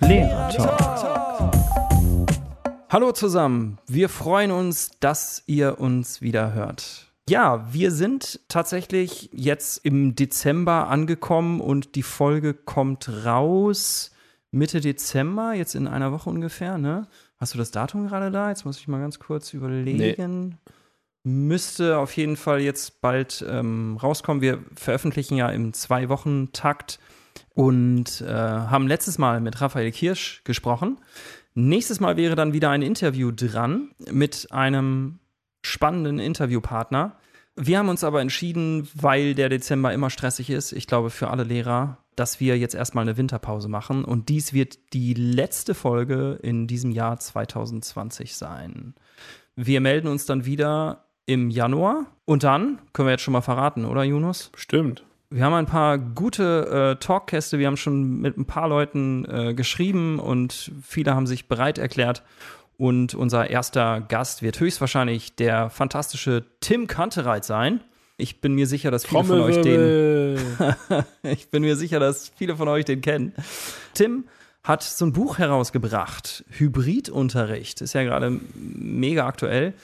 Lehrer Talk. Hallo zusammen, wir freuen uns, dass ihr uns wieder hört. Ja, wir sind tatsächlich jetzt im Dezember angekommen und die Folge kommt raus Mitte Dezember, jetzt in einer Woche ungefähr, ne? Hast du das Datum gerade da? Jetzt muss ich mal ganz kurz überlegen. Nee. Müsste auf jeden Fall jetzt bald ähm, rauskommen. Wir veröffentlichen ja im Zwei-Wochen-Takt und äh, haben letztes Mal mit Raphael Kirsch gesprochen. Nächstes Mal wäre dann wieder ein Interview dran mit einem spannenden Interviewpartner. Wir haben uns aber entschieden, weil der Dezember immer stressig ist, ich glaube für alle Lehrer, dass wir jetzt erstmal eine Winterpause machen. Und dies wird die letzte Folge in diesem Jahr 2020 sein. Wir melden uns dann wieder im Januar. Und dann können wir jetzt schon mal verraten, oder Yunus? Stimmt. Wir haben ein paar gute äh, Talkkäste. Wir haben schon mit ein paar Leuten äh, geschrieben und viele haben sich bereit erklärt. Und unser erster Gast wird höchstwahrscheinlich der fantastische Tim Kantereit sein. Ich bin mir sicher, dass viele von euch den. ich bin mir sicher, dass viele von euch den kennen. Tim hat so ein Buch herausgebracht, Hybridunterricht, ist ja gerade mega aktuell.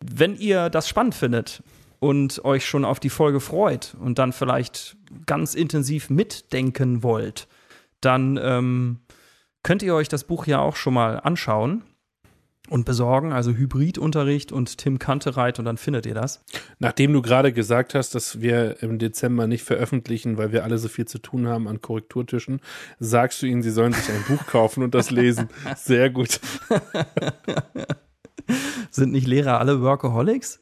Wenn ihr das spannend findet und euch schon auf die Folge freut und dann vielleicht ganz intensiv mitdenken wollt, dann ähm, könnt ihr euch das Buch ja auch schon mal anschauen und besorgen, also Hybridunterricht und Tim Kantereit und dann findet ihr das. Nachdem du gerade gesagt hast, dass wir im Dezember nicht veröffentlichen, weil wir alle so viel zu tun haben an Korrekturtischen, sagst du ihnen, sie sollen sich ein Buch kaufen und das lesen. Sehr gut. Sind nicht Lehrer alle Workaholics?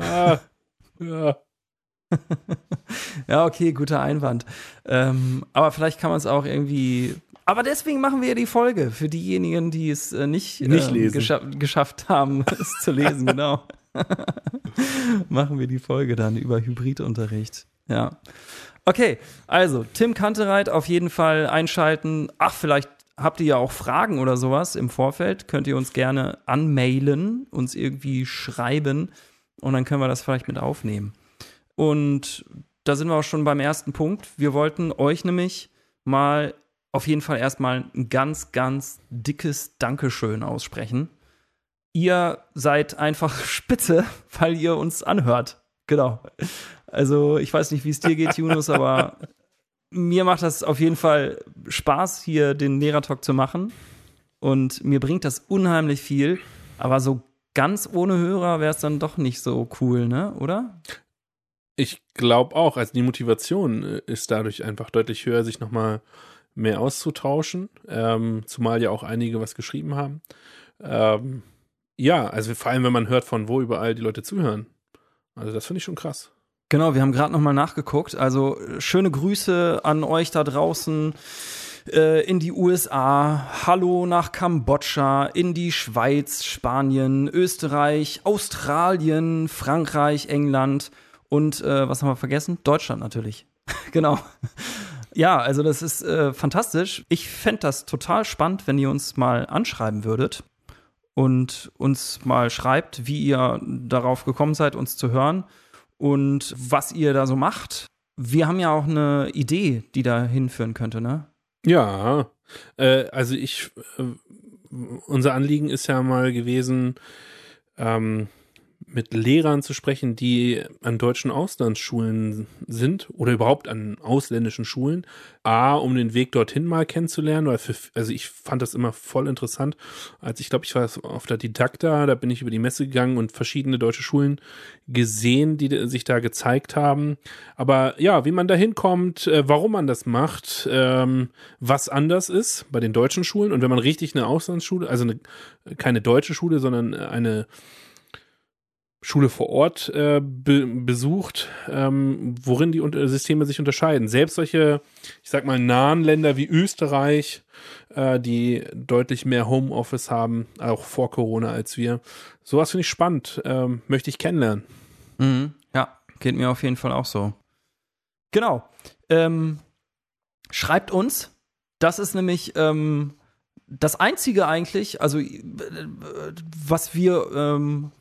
Ja, ja. ja, okay, guter Einwand. Ähm, aber vielleicht kann man es auch irgendwie aber deswegen machen wir ja die Folge für diejenigen, die es äh, nicht, nicht ähm, gescha geschafft haben, es zu lesen, genau. machen wir die Folge dann über Hybridunterricht. Ja. Okay, also Tim Kantereit auf jeden Fall einschalten. Ach, vielleicht habt ihr ja auch Fragen oder sowas im Vorfeld. Könnt ihr uns gerne anmailen, uns irgendwie schreiben und dann können wir das vielleicht mit aufnehmen. Und da sind wir auch schon beim ersten Punkt. Wir wollten euch nämlich mal auf jeden Fall erstmal ein ganz, ganz dickes Dankeschön aussprechen. Ihr seid einfach spitze, weil ihr uns anhört. Genau. Also, ich weiß nicht, wie es dir geht, Yunus, aber mir macht das auf jeden Fall Spaß, hier den Lehrertalk zu machen. Und mir bringt das unheimlich viel. Aber so ganz ohne Hörer wäre es dann doch nicht so cool, ne? Oder? Ich glaube auch. Also die Motivation äh, ist dadurch einfach deutlich höher, sich nochmal mehr auszutauschen, ähm, zumal ja auch einige was geschrieben haben. Ähm, ja, also vor allem, wenn man hört, von wo überall die Leute zuhören. Also das finde ich schon krass. Genau, wir haben gerade noch mal nachgeguckt. Also schöne Grüße an euch da draußen äh, in die USA, Hallo nach Kambodscha, in die Schweiz, Spanien, Österreich, Australien, Frankreich, England und äh, was haben wir vergessen? Deutschland natürlich. genau. Ja, also das ist äh, fantastisch. Ich fände das total spannend, wenn ihr uns mal anschreiben würdet und uns mal schreibt, wie ihr darauf gekommen seid, uns zu hören und was ihr da so macht. Wir haben ja auch eine Idee, die da hinführen könnte, ne? Ja, äh, also ich, äh, unser Anliegen ist ja mal gewesen, ähm, mit Lehrern zu sprechen, die an deutschen Auslandsschulen sind oder überhaupt an ausländischen Schulen. A, um den Weg dorthin mal kennenzulernen, weil für, also ich fand das immer voll interessant. Als ich glaube, ich war auf der Didakta, da bin ich über die Messe gegangen und verschiedene deutsche Schulen gesehen, die sich da gezeigt haben. Aber ja, wie man da hinkommt, äh, warum man das macht, ähm, was anders ist bei den deutschen Schulen und wenn man richtig eine Auslandsschule, also eine, keine deutsche Schule, sondern eine Schule vor Ort äh, be besucht, ähm, worin die Unter Systeme sich unterscheiden. Selbst solche, ich sag mal, nahen Länder wie Österreich, äh, die deutlich mehr Homeoffice haben, auch vor Corona als wir. Sowas finde ich spannend, ähm, möchte ich kennenlernen. Mhm, ja, geht mir auf jeden Fall auch so. Genau. Ähm, schreibt uns. Das ist nämlich ähm, das Einzige eigentlich, also äh, was wir ähm,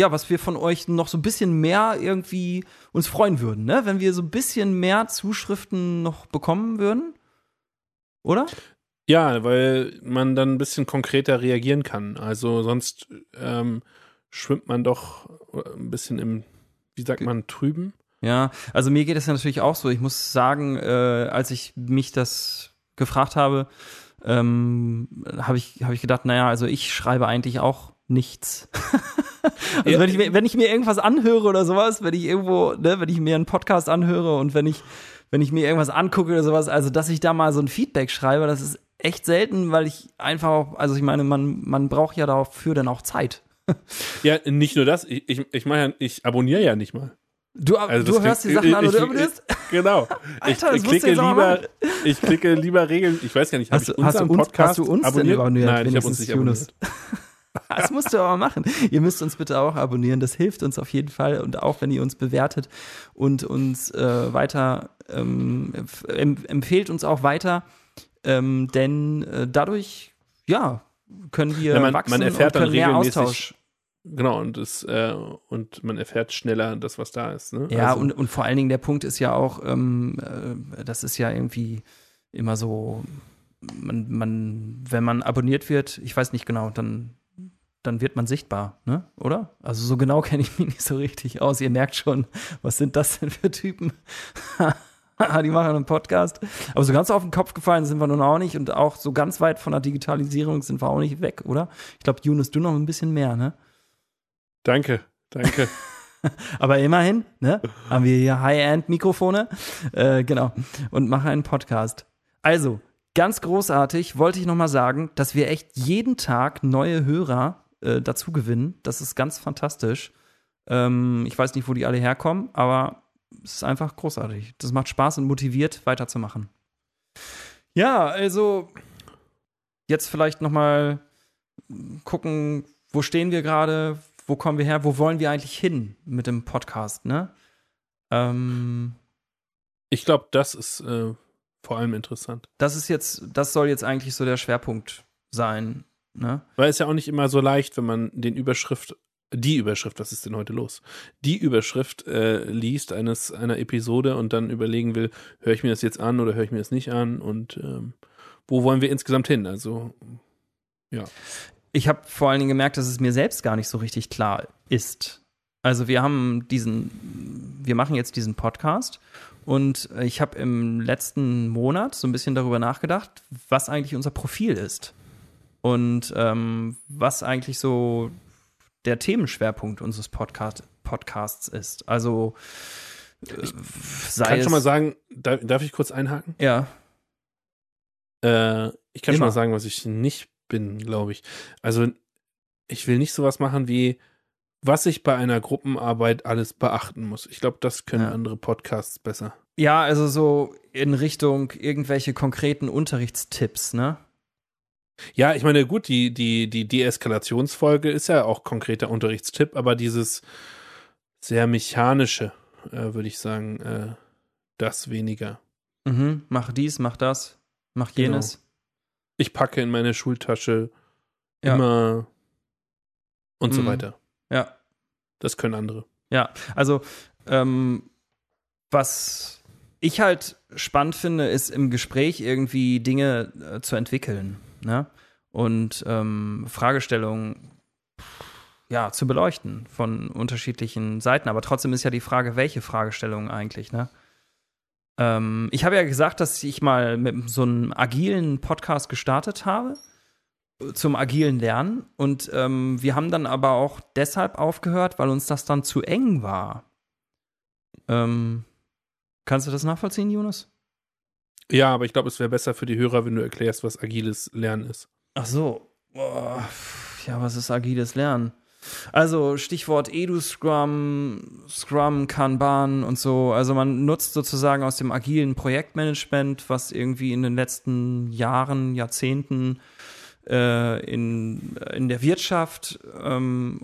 ja, was wir von euch noch so ein bisschen mehr irgendwie uns freuen würden, ne? Wenn wir so ein bisschen mehr Zuschriften noch bekommen würden. Oder? Ja, weil man dann ein bisschen konkreter reagieren kann. Also sonst ähm, schwimmt man doch ein bisschen im, wie sagt man, trüben. Ja, also mir geht es ja natürlich auch so. Ich muss sagen, äh, als ich mich das gefragt habe, ähm, habe ich, hab ich gedacht, naja, also ich schreibe eigentlich auch nichts. also ja. wenn, ich mir, wenn ich mir irgendwas anhöre oder sowas, wenn ich irgendwo, ne, wenn ich mir einen Podcast anhöre und wenn ich, wenn ich mir irgendwas angucke oder sowas, also dass ich da mal so ein Feedback schreibe, das ist echt selten, weil ich einfach auch, also ich meine, man, man braucht ja dafür dann auch Zeit. ja, nicht nur das, ich, ich, ich meine, ich abonniere ja nicht mal. Du, also du hörst die Sachen ich, an, oder du abonnierst? Genau. Alter, ich, ich klicke lieber, ich klicke lieber Regeln. Ich weiß gar nicht, habe ich unseren hast du uns, Podcast hast du uns abonniert? Denn abonniert? Nein, ich habe uns nicht abonniert. Das musst du aber machen. Ihr müsst uns bitte auch abonnieren. Das hilft uns auf jeden Fall. Und auch wenn ihr uns bewertet und uns äh, weiter ähm, empfehlt uns auch weiter. Ähm, denn äh, dadurch, ja, können wir ja, man, wachsen man erfährt und können mehr Austausch. Genau, und, es, äh, und man erfährt schneller das, was da ist. Ne? Ja, also. und, und vor allen Dingen der Punkt ist ja auch, ähm, äh, das ist ja irgendwie immer so, man, man, wenn man abonniert wird, ich weiß nicht genau, dann, dann wird man sichtbar, ne? Oder? Also so genau kenne ich mich nicht so richtig aus. Ihr merkt schon, was sind das denn für Typen? die machen einen Podcast. Aber so ganz auf den Kopf gefallen sind wir nun auch nicht und auch so ganz weit von der Digitalisierung sind wir auch nicht weg, oder? Ich glaube, Yunus, du noch ein bisschen mehr, ne? Danke, danke. Aber immerhin, ne, haben wir hier High-End-Mikrofone, äh, genau, und machen einen Podcast. Also, ganz großartig, wollte ich nochmal sagen, dass wir echt jeden Tag neue Hörer äh, dazu gewinnen. Das ist ganz fantastisch. Ähm, ich weiß nicht, wo die alle herkommen, aber es ist einfach großartig. Das macht Spaß und motiviert, weiterzumachen. Ja, also jetzt vielleicht noch mal gucken, wo stehen wir gerade, wo kommen wir her, wo wollen wir eigentlich hin mit dem Podcast, ne? Ähm, ich glaube, das ist äh, vor allem interessant. Das ist jetzt, das soll jetzt eigentlich so der Schwerpunkt sein, ne? Weil es ja auch nicht immer so leicht, wenn man den Überschrift, die Überschrift, was ist denn heute los? Die Überschrift äh, liest eines einer Episode und dann überlegen will, höre ich mir das jetzt an oder höre ich mir das nicht an und ähm, wo wollen wir insgesamt hin? Also ja ich habe vor allen Dingen gemerkt, dass es mir selbst gar nicht so richtig klar ist. Also wir haben diesen, wir machen jetzt diesen Podcast und ich habe im letzten Monat so ein bisschen darüber nachgedacht, was eigentlich unser Profil ist und ähm, was eigentlich so der Themenschwerpunkt unseres Podcast, Podcasts ist. Also ich kann schon mal sagen, darf, darf, ich kurz einhaken? Ja. Äh, ich kann Immer. schon mal sagen, was ich nicht bin, glaube ich. Also ich will nicht sowas machen wie, was ich bei einer Gruppenarbeit alles beachten muss. Ich glaube, das können ja. andere Podcasts besser. Ja, also so in Richtung irgendwelche konkreten Unterrichtstipps, ne? Ja, ich meine, gut, die, die, die Deeskalationsfolge ist ja auch konkreter Unterrichtstipp, aber dieses sehr mechanische, äh, würde ich sagen, äh, das weniger. Mhm, mach dies, mach das, mach genau. jenes. Genau ich packe in meine Schultasche ja. immer und mhm. so weiter. Ja. Das können andere. Ja, also ähm, was ich halt spannend finde, ist im Gespräch irgendwie Dinge äh, zu entwickeln ne? Und ähm, Fragestellungen ja, zu beleuchten von unterschiedlichen Seiten. Aber trotzdem ist ja die Frage, welche Fragestellungen eigentlich, ne? Ähm, ich habe ja gesagt, dass ich mal mit so einem agilen Podcast gestartet habe zum agilen Lernen. Und ähm, wir haben dann aber auch deshalb aufgehört, weil uns das dann zu eng war. Ähm, kannst du das nachvollziehen, Jonas? Ja, aber ich glaube, es wäre besser für die Hörer, wenn du erklärst, was agiles Lernen ist. Ach so. Boah. Ja, was ist agiles Lernen? Also Stichwort Edu-Scrum, Scrum, Kanban und so. Also man nutzt sozusagen aus dem agilen Projektmanagement, was irgendwie in den letzten Jahren, Jahrzehnten äh, in, in der Wirtschaft ähm,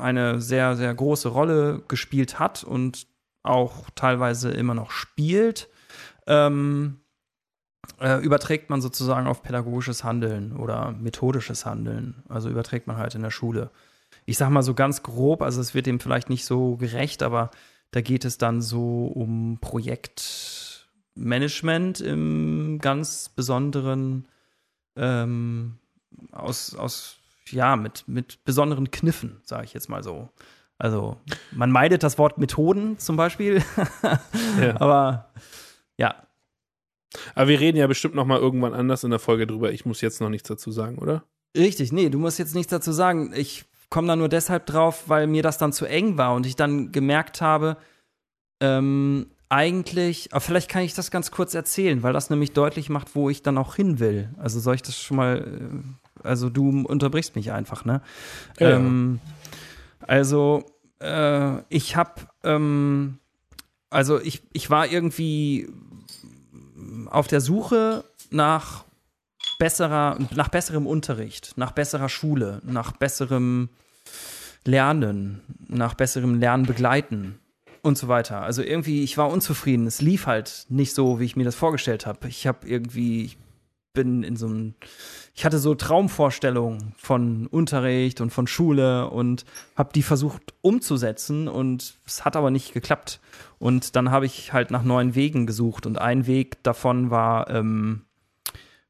eine sehr, sehr große Rolle gespielt hat und auch teilweise immer noch spielt. Ähm, äh, überträgt man sozusagen auf pädagogisches Handeln oder methodisches Handeln. Also überträgt man halt in der Schule. Ich sag mal so ganz grob, also es wird dem vielleicht nicht so gerecht, aber da geht es dann so um Projekt, Management im ganz besonderen ähm, aus, aus, ja, mit, mit besonderen Kniffen, sage ich jetzt mal so. Also man meidet das Wort Methoden zum Beispiel, ja. aber ja. Aber wir reden ja bestimmt noch mal irgendwann anders in der Folge drüber. Ich muss jetzt noch nichts dazu sagen, oder? Richtig, nee, du musst jetzt nichts dazu sagen. Ich komme da nur deshalb drauf, weil mir das dann zu eng war und ich dann gemerkt habe, ähm, eigentlich, aber vielleicht kann ich das ganz kurz erzählen, weil das nämlich deutlich macht, wo ich dann auch hin will. Also soll ich das schon mal, äh, also du unterbrichst mich einfach, ne? Ja. Ähm, also äh, ich habe, ähm, also ich, ich war irgendwie auf der Suche nach besserer, nach besserem Unterricht, nach besserer Schule, nach besserem Lernen, nach besserem Lernen begleiten und so weiter. Also irgendwie, ich war unzufrieden. Es lief halt nicht so, wie ich mir das vorgestellt habe. Ich habe irgendwie, bin in so einem, ich hatte so Traumvorstellungen von Unterricht und von Schule und habe die versucht umzusetzen und es hat aber nicht geklappt. Und dann habe ich halt nach neuen Wegen gesucht und ein Weg davon war, ähm,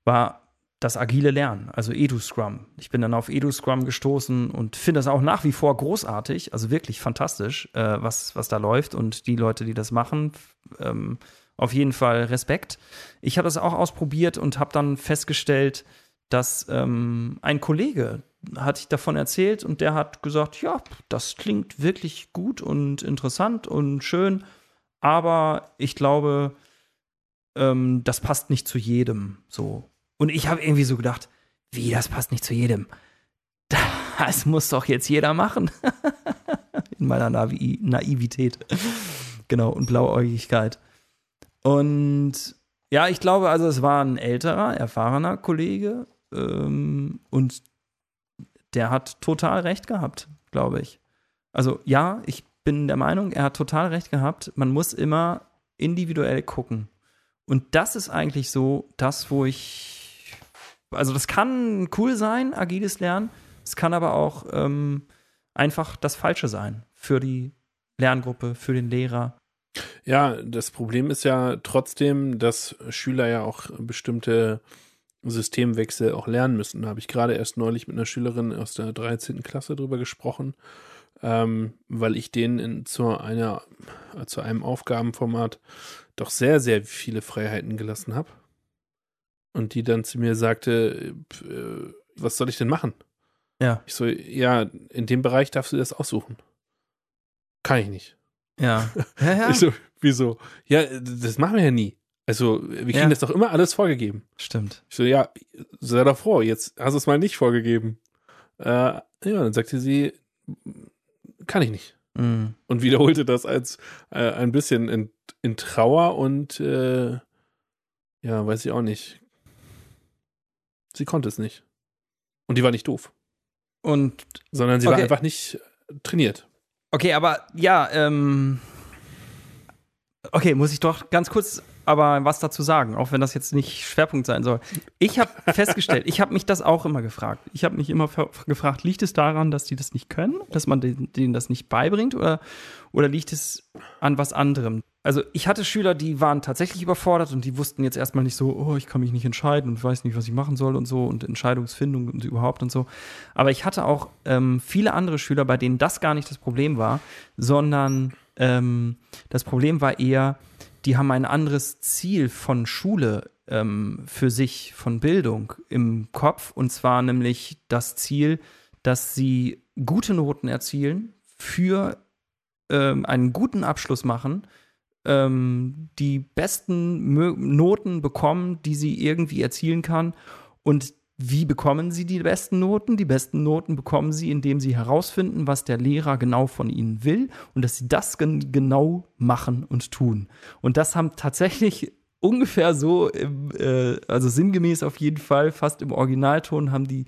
war das agile Lernen, also EduScrum. Ich bin dann auf EduScrum gestoßen und finde das auch nach wie vor großartig, also wirklich fantastisch, äh, was, was da läuft und die Leute, die das machen, ähm, auf jeden Fall Respekt. Ich habe das auch ausprobiert und habe dann festgestellt, dass ähm, ein Kollege hat ich davon erzählt und der hat gesagt, ja, das klingt wirklich gut und interessant und schön, aber ich glaube, ähm, das passt nicht zu jedem so. Und ich habe irgendwie so gedacht, wie, das passt nicht zu jedem. Das muss doch jetzt jeder machen. In meiner Navi Naivität. Genau, und Blauäugigkeit. Und ja, ich glaube, also es war ein älterer, erfahrener Kollege. Ähm, und der hat total recht gehabt, glaube ich. Also ja, ich bin der Meinung, er hat total recht gehabt. Man muss immer individuell gucken. Und das ist eigentlich so das, wo ich also das kann cool sein, agiles Lernen. Es kann aber auch ähm, einfach das Falsche sein für die Lerngruppe, für den Lehrer. Ja, das Problem ist ja trotzdem, dass Schüler ja auch bestimmte Systemwechsel auch lernen müssen. Da habe ich gerade erst neulich mit einer Schülerin aus der 13. Klasse drüber gesprochen, ähm, weil ich denen in, zu, einer, zu einem Aufgabenformat doch sehr, sehr viele Freiheiten gelassen habe und die dann zu mir sagte, äh, was soll ich denn machen? Ja. Ich so, ja, in dem Bereich darfst du das aussuchen. Kann ich nicht. Ja. ja, ja. Ich so, wieso? Ja, das machen wir ja nie. Also, wir kriegen ja. das doch immer alles vorgegeben. Stimmt. Ich so, ja, sei doch froh, jetzt hast du es mal nicht vorgegeben. Äh, ja, dann sagte sie, kann ich nicht. Mhm. Und wiederholte das als äh, ein bisschen in, in Trauer und äh, ja, weiß ich auch nicht. Sie konnte es nicht. Und die war nicht doof. Und. Sondern sie okay. war einfach nicht trainiert. Okay, aber ja, ähm. Okay, muss ich doch ganz kurz aber was dazu sagen, auch wenn das jetzt nicht Schwerpunkt sein soll. Ich habe festgestellt, ich habe mich das auch immer gefragt. Ich habe mich immer gefragt, liegt es daran, dass die das nicht können, dass man denen das nicht beibringt oder, oder liegt es an was anderem? Also ich hatte Schüler, die waren tatsächlich überfordert und die wussten jetzt erstmal nicht so, oh, ich kann mich nicht entscheiden und weiß nicht, was ich machen soll und so und Entscheidungsfindung und überhaupt und so. Aber ich hatte auch ähm, viele andere Schüler, bei denen das gar nicht das Problem war, sondern ähm, das Problem war eher, die haben ein anderes Ziel von Schule ähm, für sich, von Bildung im Kopf und zwar nämlich das Ziel, dass sie gute Noten erzielen, für ähm, einen guten Abschluss machen ähm, die besten Noten bekommen, die sie irgendwie erzielen kann. Und wie bekommen sie die besten Noten? Die besten Noten bekommen sie, indem sie herausfinden, was der Lehrer genau von ihnen will und dass sie das gen genau machen und tun. Und das haben tatsächlich ungefähr so, im, äh, also sinngemäß auf jeden Fall, fast im Originalton haben die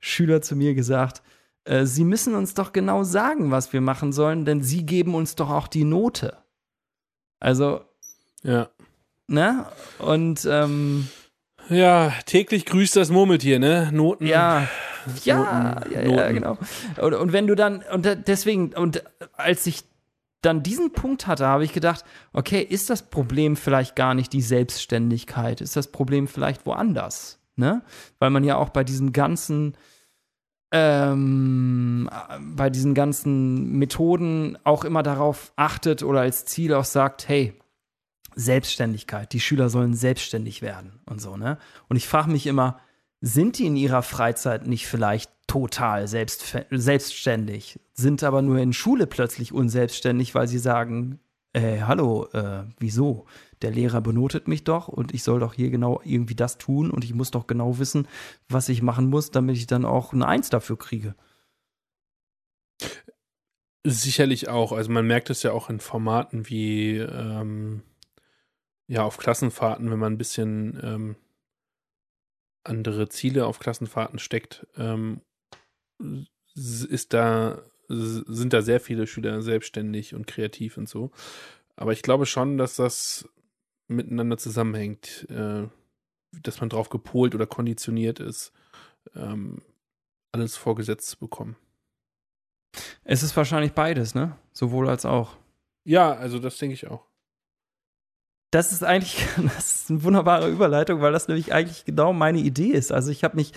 Schüler zu mir gesagt, äh, sie müssen uns doch genau sagen, was wir machen sollen, denn sie geben uns doch auch die Note. Also. Ja. Ne? Und, ähm, Ja, täglich grüßt das Murmeltier, ne? Noten. Ja. Ja, Noten, ja, ja, genau. Und, und wenn du dann, und deswegen, und als ich dann diesen Punkt hatte, habe ich gedacht, okay, ist das Problem vielleicht gar nicht die Selbstständigkeit? Ist das Problem vielleicht woanders? Ne? Weil man ja auch bei diesen ganzen ähm, bei diesen ganzen Methoden auch immer darauf achtet oder als Ziel auch sagt, hey, Selbstständigkeit, die Schüler sollen selbstständig werden und so, ne? Und ich frage mich immer, sind die in ihrer Freizeit nicht vielleicht total selbst, selbstständig, sind aber nur in Schule plötzlich unselbstständig, weil sie sagen, äh, hallo, äh, wieso? Der Lehrer benotet mich doch und ich soll doch hier genau irgendwie das tun und ich muss doch genau wissen, was ich machen muss, damit ich dann auch eine Eins dafür kriege. Sicherlich auch. Also man merkt es ja auch in Formaten wie ähm, ja auf Klassenfahrten, wenn man ein bisschen ähm, andere Ziele auf Klassenfahrten steckt, ähm, ist da, sind da sehr viele Schüler selbstständig und kreativ und so. Aber ich glaube schon, dass das miteinander zusammenhängt, äh, dass man drauf gepolt oder konditioniert ist, ähm, alles vorgesetzt zu bekommen. Es ist wahrscheinlich beides, ne? Sowohl als auch. Ja, also das denke ich auch. Das ist eigentlich, das ist eine wunderbare Überleitung, weil das nämlich eigentlich genau meine Idee ist. Also ich habe mich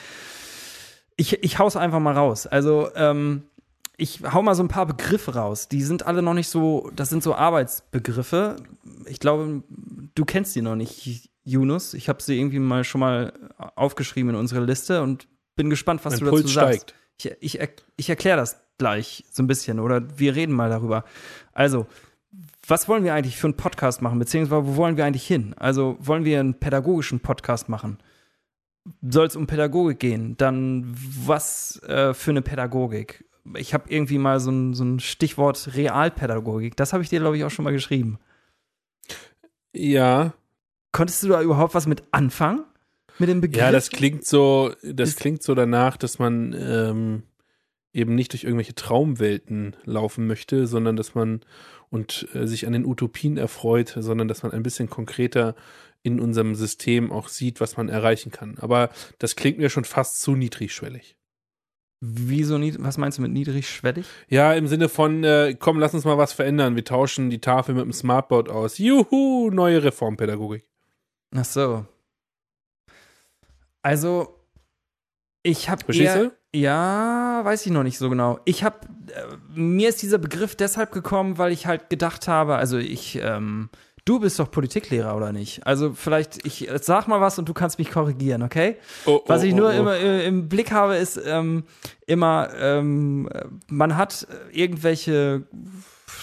ich, ich hau's einfach mal raus. Also, ähm, ich hau mal so ein paar Begriffe raus. Die sind alle noch nicht so, das sind so Arbeitsbegriffe. Ich glaube, du kennst die noch nicht, Yunus. Ich habe sie irgendwie mal schon mal aufgeschrieben in unsere Liste und bin gespannt, was mein du dazu Puls sagst. steigt. Ich, ich, ich erkläre das gleich so ein bisschen oder wir reden mal darüber. Also, was wollen wir eigentlich für einen Podcast machen, beziehungsweise wo wollen wir eigentlich hin? Also, wollen wir einen pädagogischen Podcast machen? soll es um Pädagogik gehen, dann was äh, für eine Pädagogik? Ich habe irgendwie mal so ein, so ein Stichwort Realpädagogik. Das habe ich dir, glaube ich, auch schon mal geschrieben. Ja. Konntest du da überhaupt was mit anfangen? Mit dem Begriff? Ja, das klingt so, das klingt so danach, dass man ähm, eben nicht durch irgendwelche Traumwelten laufen möchte, sondern dass man und äh, sich an den Utopien erfreut, sondern dass man ein bisschen konkreter in unserem System auch sieht, was man erreichen kann. Aber das klingt mir schon fast zu niedrigschwellig. Wieso niedrig? Was meinst du mit niedrigschwellig? Ja, im Sinne von, äh, komm, lass uns mal was verändern. Wir tauschen die Tafel mit dem Smartboard aus. Juhu, neue Reformpädagogik. Ach so. Also, ich habe Verstehst eher, du? Ja, weiß ich noch nicht so genau. Ich habe, äh, mir ist dieser Begriff deshalb gekommen, weil ich halt gedacht habe, also ich, ähm, du bist doch Politiklehrer oder nicht? Also vielleicht, ich sag mal was und du kannst mich korrigieren, okay? Oh, was oh, ich nur oh, oh. immer äh, im Blick habe, ist ähm, immer, ähm, man hat irgendwelche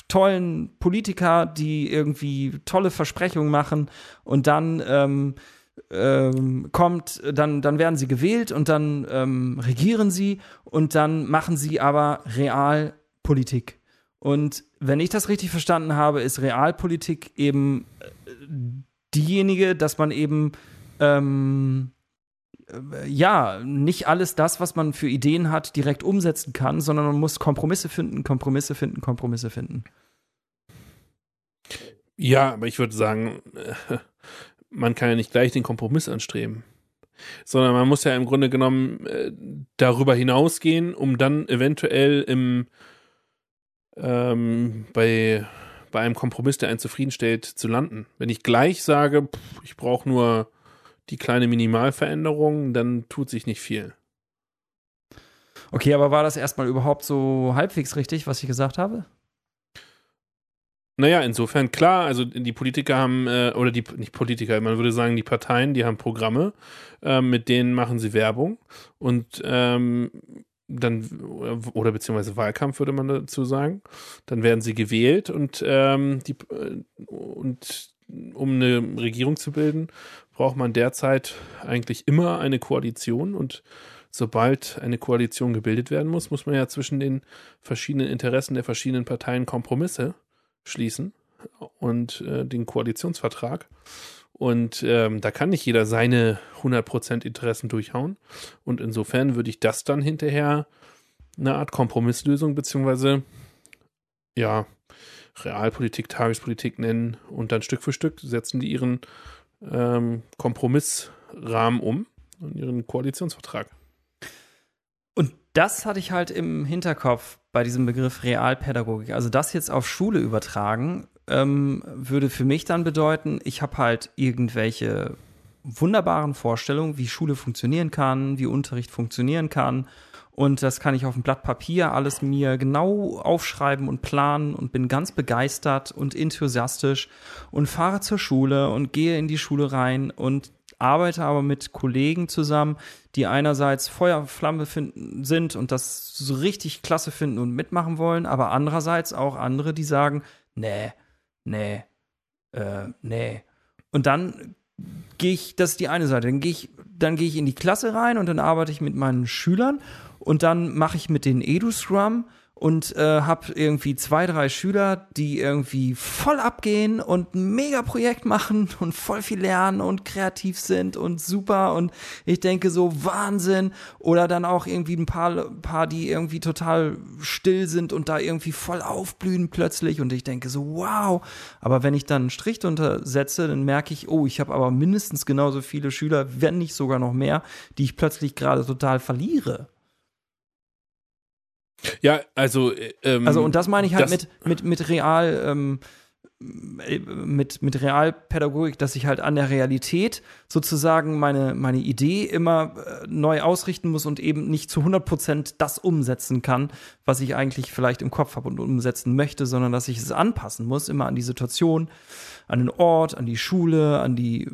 tollen Politiker, die irgendwie tolle Versprechungen machen und dann ähm, ähm, kommt, dann, dann werden sie gewählt und dann ähm, regieren sie und dann machen sie aber Realpolitik. Und wenn ich das richtig verstanden habe, ist Realpolitik eben äh, diejenige, dass man eben ähm, äh, ja, nicht alles das, was man für Ideen hat, direkt umsetzen kann, sondern man muss Kompromisse finden, Kompromisse finden, Kompromisse finden. Ja, aber ich würde sagen, äh, man kann ja nicht gleich den Kompromiss anstreben. Sondern man muss ja im Grunde genommen darüber hinausgehen, um dann eventuell im ähm, bei, bei einem Kompromiss, der einen zufriedenstellt, zu landen. Wenn ich gleich sage, pff, ich brauche nur die kleine Minimalveränderung, dann tut sich nicht viel. Okay, aber war das erstmal überhaupt so halbwegs richtig, was ich gesagt habe? Naja, insofern klar, also die Politiker haben, äh, oder die, nicht Politiker, man würde sagen, die Parteien, die haben Programme, äh, mit denen machen sie Werbung und ähm, dann, oder beziehungsweise Wahlkampf würde man dazu sagen, dann werden sie gewählt und, ähm, die, äh, und um eine Regierung zu bilden, braucht man derzeit eigentlich immer eine Koalition und sobald eine Koalition gebildet werden muss, muss man ja zwischen den verschiedenen Interessen der verschiedenen Parteien Kompromisse schließen und äh, den Koalitionsvertrag. Und ähm, da kann nicht jeder seine 100% Interessen durchhauen. Und insofern würde ich das dann hinterher eine Art Kompromisslösung beziehungsweise ja, Realpolitik, Tagespolitik nennen und dann Stück für Stück setzen die ihren ähm, Kompromissrahmen um und ihren Koalitionsvertrag. das hatte ich halt im Hinterkopf bei diesem Begriff Realpädagogik. Also das jetzt auf Schule übertragen, ähm, würde für mich dann bedeuten, ich habe halt irgendwelche wunderbaren Vorstellungen, wie Schule funktionieren kann, wie Unterricht funktionieren kann. Und das kann ich auf dem Blatt Papier alles mir genau aufschreiben und planen und bin ganz begeistert und enthusiastisch und fahre zur Schule und gehe in die Schule rein und arbeite aber mit Kollegen zusammen, die einerseits Feuerflamme finden, sind und das so richtig klasse finden und mitmachen wollen, aber andererseits auch andere, die sagen, nee, nee, äh, nee. Und dann gehe ich, das ist die eine Seite, dann gehe ich, dann gehe ich in die Klasse rein und dann arbeite ich mit meinen Schülern und dann mache ich mit den Edu-Scrum und äh, habe irgendwie zwei, drei Schüler, die irgendwie voll abgehen und ein Mega-Projekt machen und voll viel lernen und kreativ sind und super. Und ich denke so Wahnsinn. Oder dann auch irgendwie ein paar, paar, die irgendwie total still sind und da irgendwie voll aufblühen plötzlich. Und ich denke so wow, aber wenn ich dann einen Strich drunter setze, dann merke ich, oh, ich habe aber mindestens genauso viele Schüler, wenn nicht sogar noch mehr, die ich plötzlich gerade total verliere. Ja, also. Äh, ähm, also, und das meine ich halt mit, mit, mit real, ähm, mit, mit Realpädagogik, dass ich halt an der Realität sozusagen meine, meine Idee immer äh, neu ausrichten muss und eben nicht zu 100 Prozent das umsetzen kann, was ich eigentlich vielleicht im Kopf habe und umsetzen möchte, sondern dass ich es anpassen muss, immer an die Situation, an den Ort, an die Schule, an die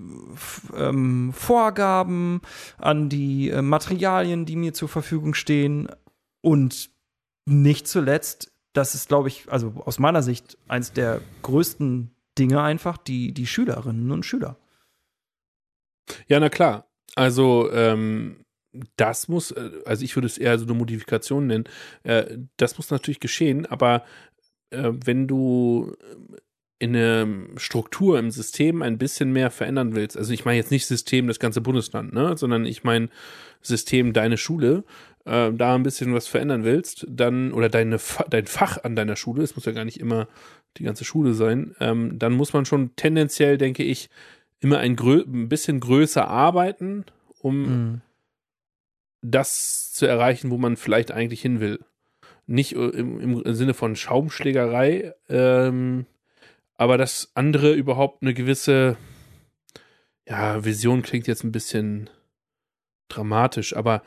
ähm, Vorgaben, an die äh, Materialien, die mir zur Verfügung stehen und nicht zuletzt, das ist, glaube ich, also aus meiner Sicht eins der größten Dinge einfach, die, die Schülerinnen und Schüler. Ja, na klar. Also, ähm, das muss, äh, also ich würde es eher so eine Modifikation nennen, äh, das muss natürlich geschehen, aber äh, wenn du in der Struktur im System ein bisschen mehr verändern willst, also ich meine jetzt nicht System das ganze Bundesland, ne, sondern ich meine System deine Schule, äh, da ein bisschen was verändern willst, dann, oder deine, dein Fach an deiner Schule, es muss ja gar nicht immer die ganze Schule sein, ähm, dann muss man schon tendenziell, denke ich, immer ein, ein bisschen größer arbeiten, um mhm. das zu erreichen, wo man vielleicht eigentlich hin will. Nicht im, im Sinne von Schaumschlägerei, ähm, aber dass andere überhaupt eine gewisse, ja, Vision klingt jetzt ein bisschen dramatisch, aber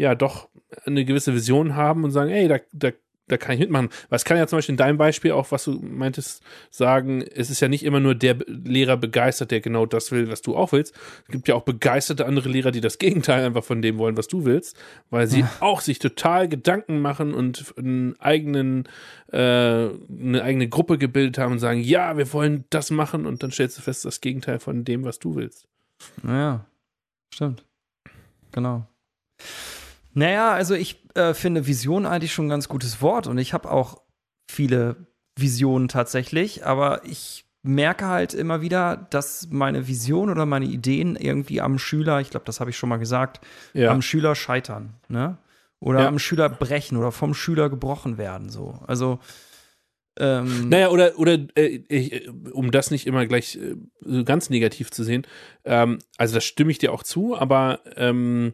ja doch eine gewisse Vision haben und sagen, ey, da, da, da kann ich mitmachen. Was kann ja zum Beispiel in deinem Beispiel auch, was du meintest, sagen, es ist ja nicht immer nur der Lehrer begeistert, der genau das will, was du auch willst. Es gibt ja auch begeisterte andere Lehrer, die das Gegenteil einfach von dem wollen, was du willst, weil sie ja. auch sich total Gedanken machen und einen eigenen, äh, eine eigene Gruppe gebildet haben und sagen, ja, wir wollen das machen und dann stellst du fest, das Gegenteil von dem, was du willst. Naja, stimmt. Genau. Naja, also ich äh, finde Vision eigentlich schon ein ganz gutes Wort und ich habe auch viele Visionen tatsächlich, aber ich merke halt immer wieder, dass meine Vision oder meine Ideen irgendwie am Schüler, ich glaube, das habe ich schon mal gesagt, ja. am Schüler scheitern, ne? Oder ja. am Schüler brechen oder vom Schüler gebrochen werden, so. Also ähm, naja, oder, oder äh, ich, um das nicht immer gleich äh, ganz negativ zu sehen, ähm, also das stimme ich dir auch zu, aber ähm,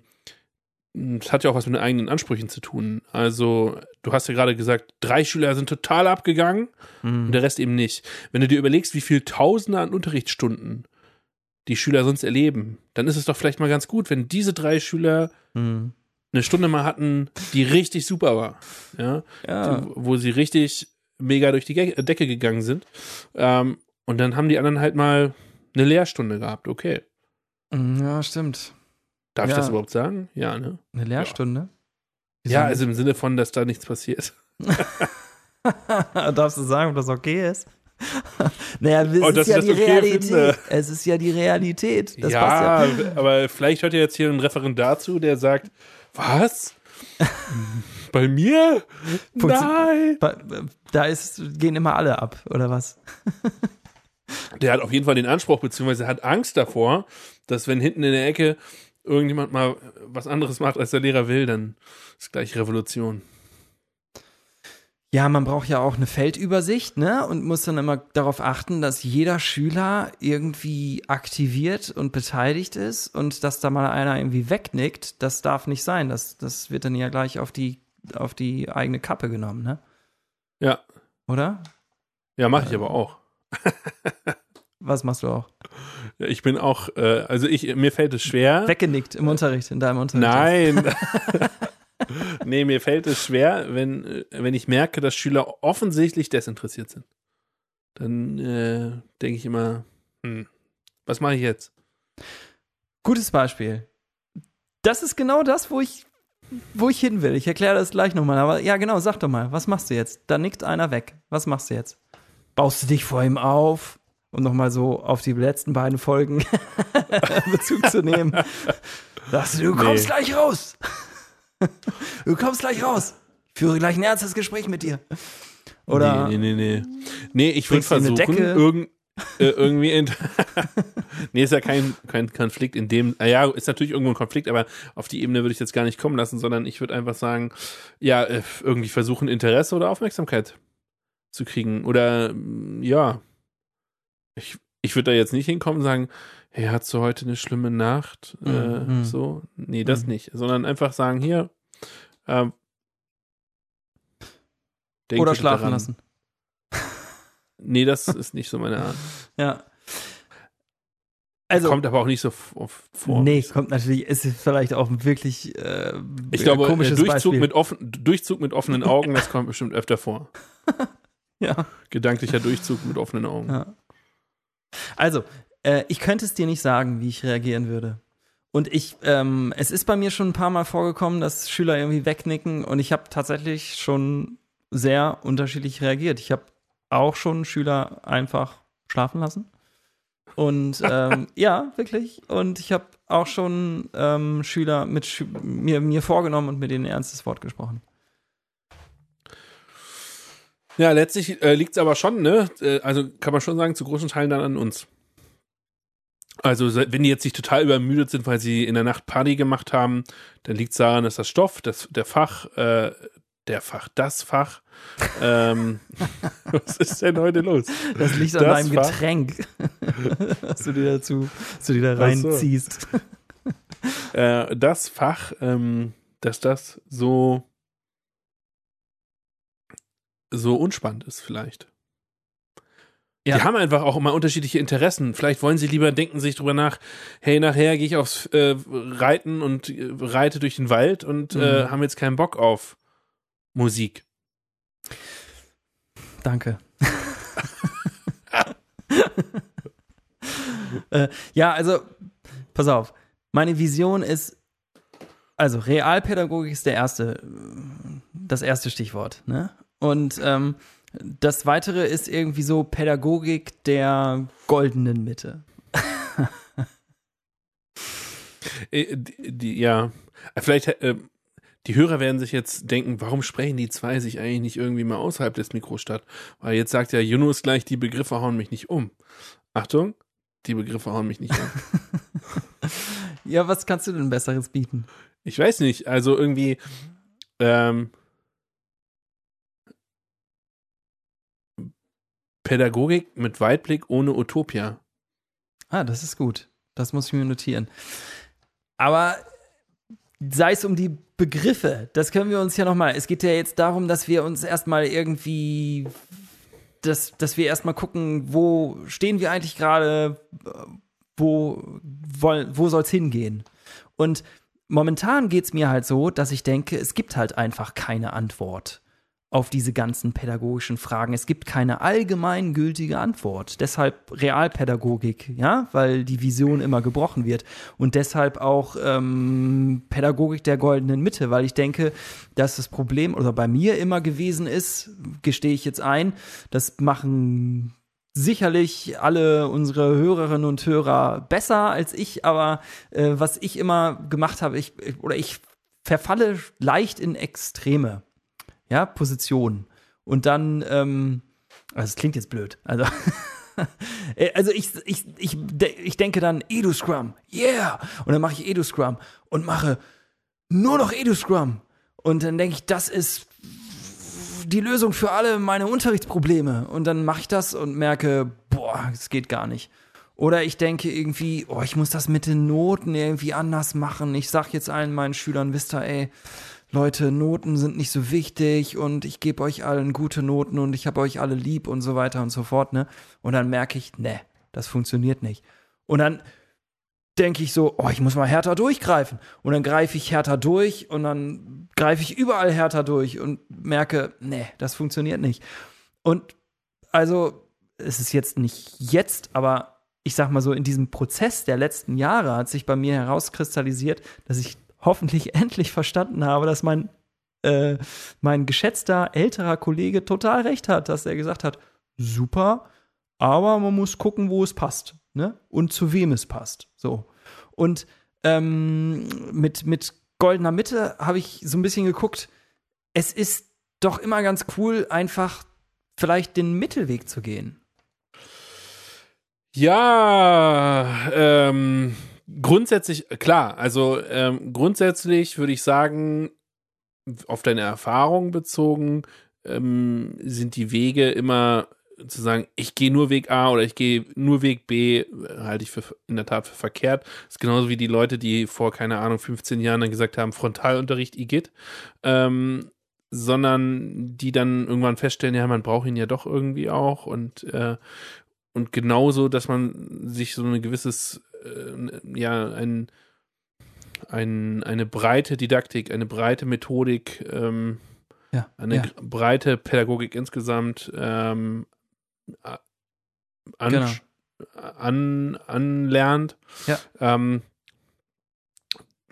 das hat ja auch was mit den eigenen Ansprüchen zu tun. Also, du hast ja gerade gesagt, drei Schüler sind total abgegangen mhm. und der Rest eben nicht. Wenn du dir überlegst, wie viel Tausende an Unterrichtsstunden die Schüler sonst erleben, dann ist es doch vielleicht mal ganz gut, wenn diese drei Schüler mhm. eine Stunde mal hatten, die richtig super war. Ja. ja. Wo sie richtig mega durch die Decke gegangen sind. Ähm, und dann haben die anderen halt mal eine Lehrstunde gehabt, okay. Ja, stimmt. Darf ja. ich das überhaupt sagen? Ja, ne? Eine Lehrstunde? Ja, ja also im Sinne von, dass da nichts passiert. Darfst du sagen, ob das okay ist? naja, es oh, ist ja die okay Realität. Finde. Es ist ja die Realität. Das ja, ja, aber vielleicht hört ihr jetzt hier einen Referent dazu, der sagt, was? Bei mir? Nein! Da ist, gehen immer alle ab, oder was? der hat auf jeden Fall den Anspruch, beziehungsweise hat Angst davor, dass wenn hinten in der Ecke irgendjemand mal was anderes macht, als der Lehrer will, dann ist gleich Revolution. Ja, man braucht ja auch eine Feldübersicht, ne? Und muss dann immer darauf achten, dass jeder Schüler irgendwie aktiviert und beteiligt ist und dass da mal einer irgendwie wegnickt, das darf nicht sein. Das, das wird dann ja gleich auf die auf die eigene Kappe genommen, ne? Ja. Oder? Ja, mache ich aber auch. Was machst du auch? Ich bin auch, äh, also ich, mir fällt es schwer. Weggenickt im Unterricht, in deinem Unterricht. Nein. nee, mir fällt es schwer, wenn, äh, wenn ich merke, dass Schüler offensichtlich desinteressiert sind. Dann äh, denke ich immer, hm, was mache ich jetzt? Gutes Beispiel. Das ist genau das, wo ich, wo ich hin will. Ich erkläre das gleich nochmal. Aber ja, genau, sag doch mal, was machst du jetzt? Da nickt einer weg. Was machst du jetzt? Baust du dich vor ihm auf? Um nochmal so auf die letzten beiden Folgen Bezug zu nehmen. Sagst du, du kommst Nee. gleich raus. du kommst gleich raus. Ich führe gleich ein ernstes Gespräch mit dir. Oder Nee, nee, nee, nee. Ich würde versuchen, irgend, äh, irgendwie. In, nee, ist ja kein, kein Konflikt in dem. Ja, ist natürlich irgendwo ein Konflikt, aber auf die Ebene würde ich jetzt gar nicht kommen lassen, sondern ich würde einfach sagen, ja, äh, irgendwie versuchen, Interesse oder Aufmerksamkeit zu kriegen. Oder, mm, ja. Ich, ich würde da jetzt nicht hinkommen und sagen, hey, hast du heute eine schlimme Nacht? Äh, Mhm. so. Nee, das Mhm. nicht. Sondern einfach sagen, hier, ähm, oder schlafen daran. lassen. Nee, das ist nicht so meine Art. Ja. Also, Kommt aber auch nicht so oft vor. nee, kommt natürlich, ist vielleicht auch wirklich äh, ich glaube, äh, komisches Durchzug Beispiel. mit, offen, Durchzug mit offenen Augen, das kommt bestimmt öfter vor. ja. Gedanklicher Durchzug mit offenen Augen. Ja. Also, äh, ich könnte es dir nicht sagen, wie ich reagieren würde. Und ich, ähm, es ist bei mir schon ein paar Mal vorgekommen, dass Schüler irgendwie wegnicken und ich habe tatsächlich schon sehr unterschiedlich reagiert. Ich habe auch schon Schüler einfach schlafen lassen. Und ähm, ja, wirklich. Und ich habe auch schon ähm, Schüler mit Schü mir, mir vorgenommen und mit denen ein ernstes Wort gesprochen. Ja, letztlich äh, liegt es aber schon, ne? Äh, also kann man schon sagen, zu großen Teilen dann an uns. Also, wenn die jetzt nicht total übermüdet sind, weil sie in der Nacht Party gemacht haben, dann liegt es daran, dass das Stoff, das, der Fach, äh, der Fach, das Fach. ähm, was ist denn heute los? Das liegt an Das deinem war- Getränk, was du dir dazu, was du dir da Ach so. reinziehst. Äh, das Fach, ähm, dass das so so unspannend ist vielleicht. Ja. Die haben einfach auch immer unterschiedliche Interessen. Vielleicht wollen sie lieber, denken sich drüber nach, hey, nachher gehe ich aufs äh, Reiten und äh, reite durch den Wald und äh, Mhm. haben jetzt keinen Bock auf Musik. Danke. äh, ja, also, pass auf. Meine Vision ist, also Realpädagogik ist der erste, das erste Stichwort, ne? Und ähm, das weitere ist irgendwie so Pädagogik der goldenen Mitte. Äh, die, die, ja, vielleicht, äh, die Hörer werden sich jetzt denken, warum sprechen die zwei sich eigentlich nicht irgendwie mal außerhalb des Mikros statt? Weil jetzt sagt ja Yunus gleich, die Begriffe hauen mich nicht um. Achtung, die Begriffe hauen mich nicht um. Ja, was kannst du denn Besseres bieten? Ich weiß nicht, also irgendwie, ähm, Pädagogik mit Weitblick ohne Utopia. Ah, das ist gut. Das muss ich mir notieren. Aber sei es um die Begriffe, das können wir uns ja nochmal. Es geht ja jetzt darum, dass wir uns erstmal irgendwie, dass, dass wir erstmal gucken, wo stehen wir eigentlich gerade, wo, woll- wo soll es hingehen? Und momentan geht es mir halt so, dass ich denke, es gibt halt einfach keine Antwort auf diese ganzen pädagogischen Fragen. Es gibt keine allgemeingültige Antwort. Deshalb Realpädagogik, ja, weil die Vision immer gebrochen wird. Und deshalb auch ähm, Pädagogik der goldenen Mitte, weil ich denke, dass das Problem oder bei mir immer gewesen ist, gestehe ich jetzt ein, das machen sicherlich alle unsere Hörerinnen und Hörer besser als ich, aber äh, was ich immer gemacht habe, ich oder ich verfalle leicht in Extreme ja, Position. Und dann, ähm, also es klingt jetzt blöd. Also, äh, also ich, ich, ich, ich denke dann Edu Scrum, yeah! Und dann mache ich Edu Scrum und mache nur noch Edu Scrum. Und dann denke ich, das ist die Lösung für alle meine Unterrichtsprobleme. Und dann mache ich das und merke, boah, es geht gar nicht. Oder ich denke irgendwie, oh, ich muss das mit den Noten irgendwie anders machen. Ich sag jetzt allen meinen Schülern, wisst ihr, ey, Leute, Noten sind nicht so wichtig und ich gebe euch allen gute Noten und ich habe euch alle lieb und so weiter und so fort, ne? Und dann merke ich, ne, das funktioniert nicht. Und dann denke ich so, oh, ich muss mal härter durchgreifen. Und dann greife ich härter durch und dann greife ich überall härter durch und merke, nee, das funktioniert nicht. Und also, es ist jetzt nicht jetzt, aber ich sag mal so, in diesem Prozess der letzten Jahre hat sich bei mir herauskristallisiert, dass ich hoffentlich endlich verstanden habe, dass mein, äh, mein geschätzter älterer Kollege total recht hat, dass er gesagt hat, super, aber man muss gucken, wo es passt, ne? Und zu wem es passt. So. Und ähm, mit, mit goldener Mitte habe ich so ein bisschen geguckt, es ist doch immer ganz cool, einfach vielleicht den Mittelweg zu gehen. Ja, ähm, grundsätzlich, klar, also ähm, grundsätzlich würde ich sagen, auf deine Erfahrung bezogen, ähm, sind die Wege immer zu sagen, ich gehe nur Weg A oder ich gehe nur Weg B, halte ich für in der Tat für verkehrt. Das ist genauso wie die Leute, die vor, keine Ahnung, 15 Jahren dann gesagt haben, Frontalunterricht IGIT, ähm, sondern die dann irgendwann feststellen, ja, man braucht ihn ja doch irgendwie auch und, äh, und genauso, dass man sich so ein gewisses, äh, ja, ein, ein, eine breite Didaktik, eine breite Methodik, ähm, ja, eine ja. breite Pädagogik insgesamt ähm, an, Genau. an, anlernt. Ja. Ähm,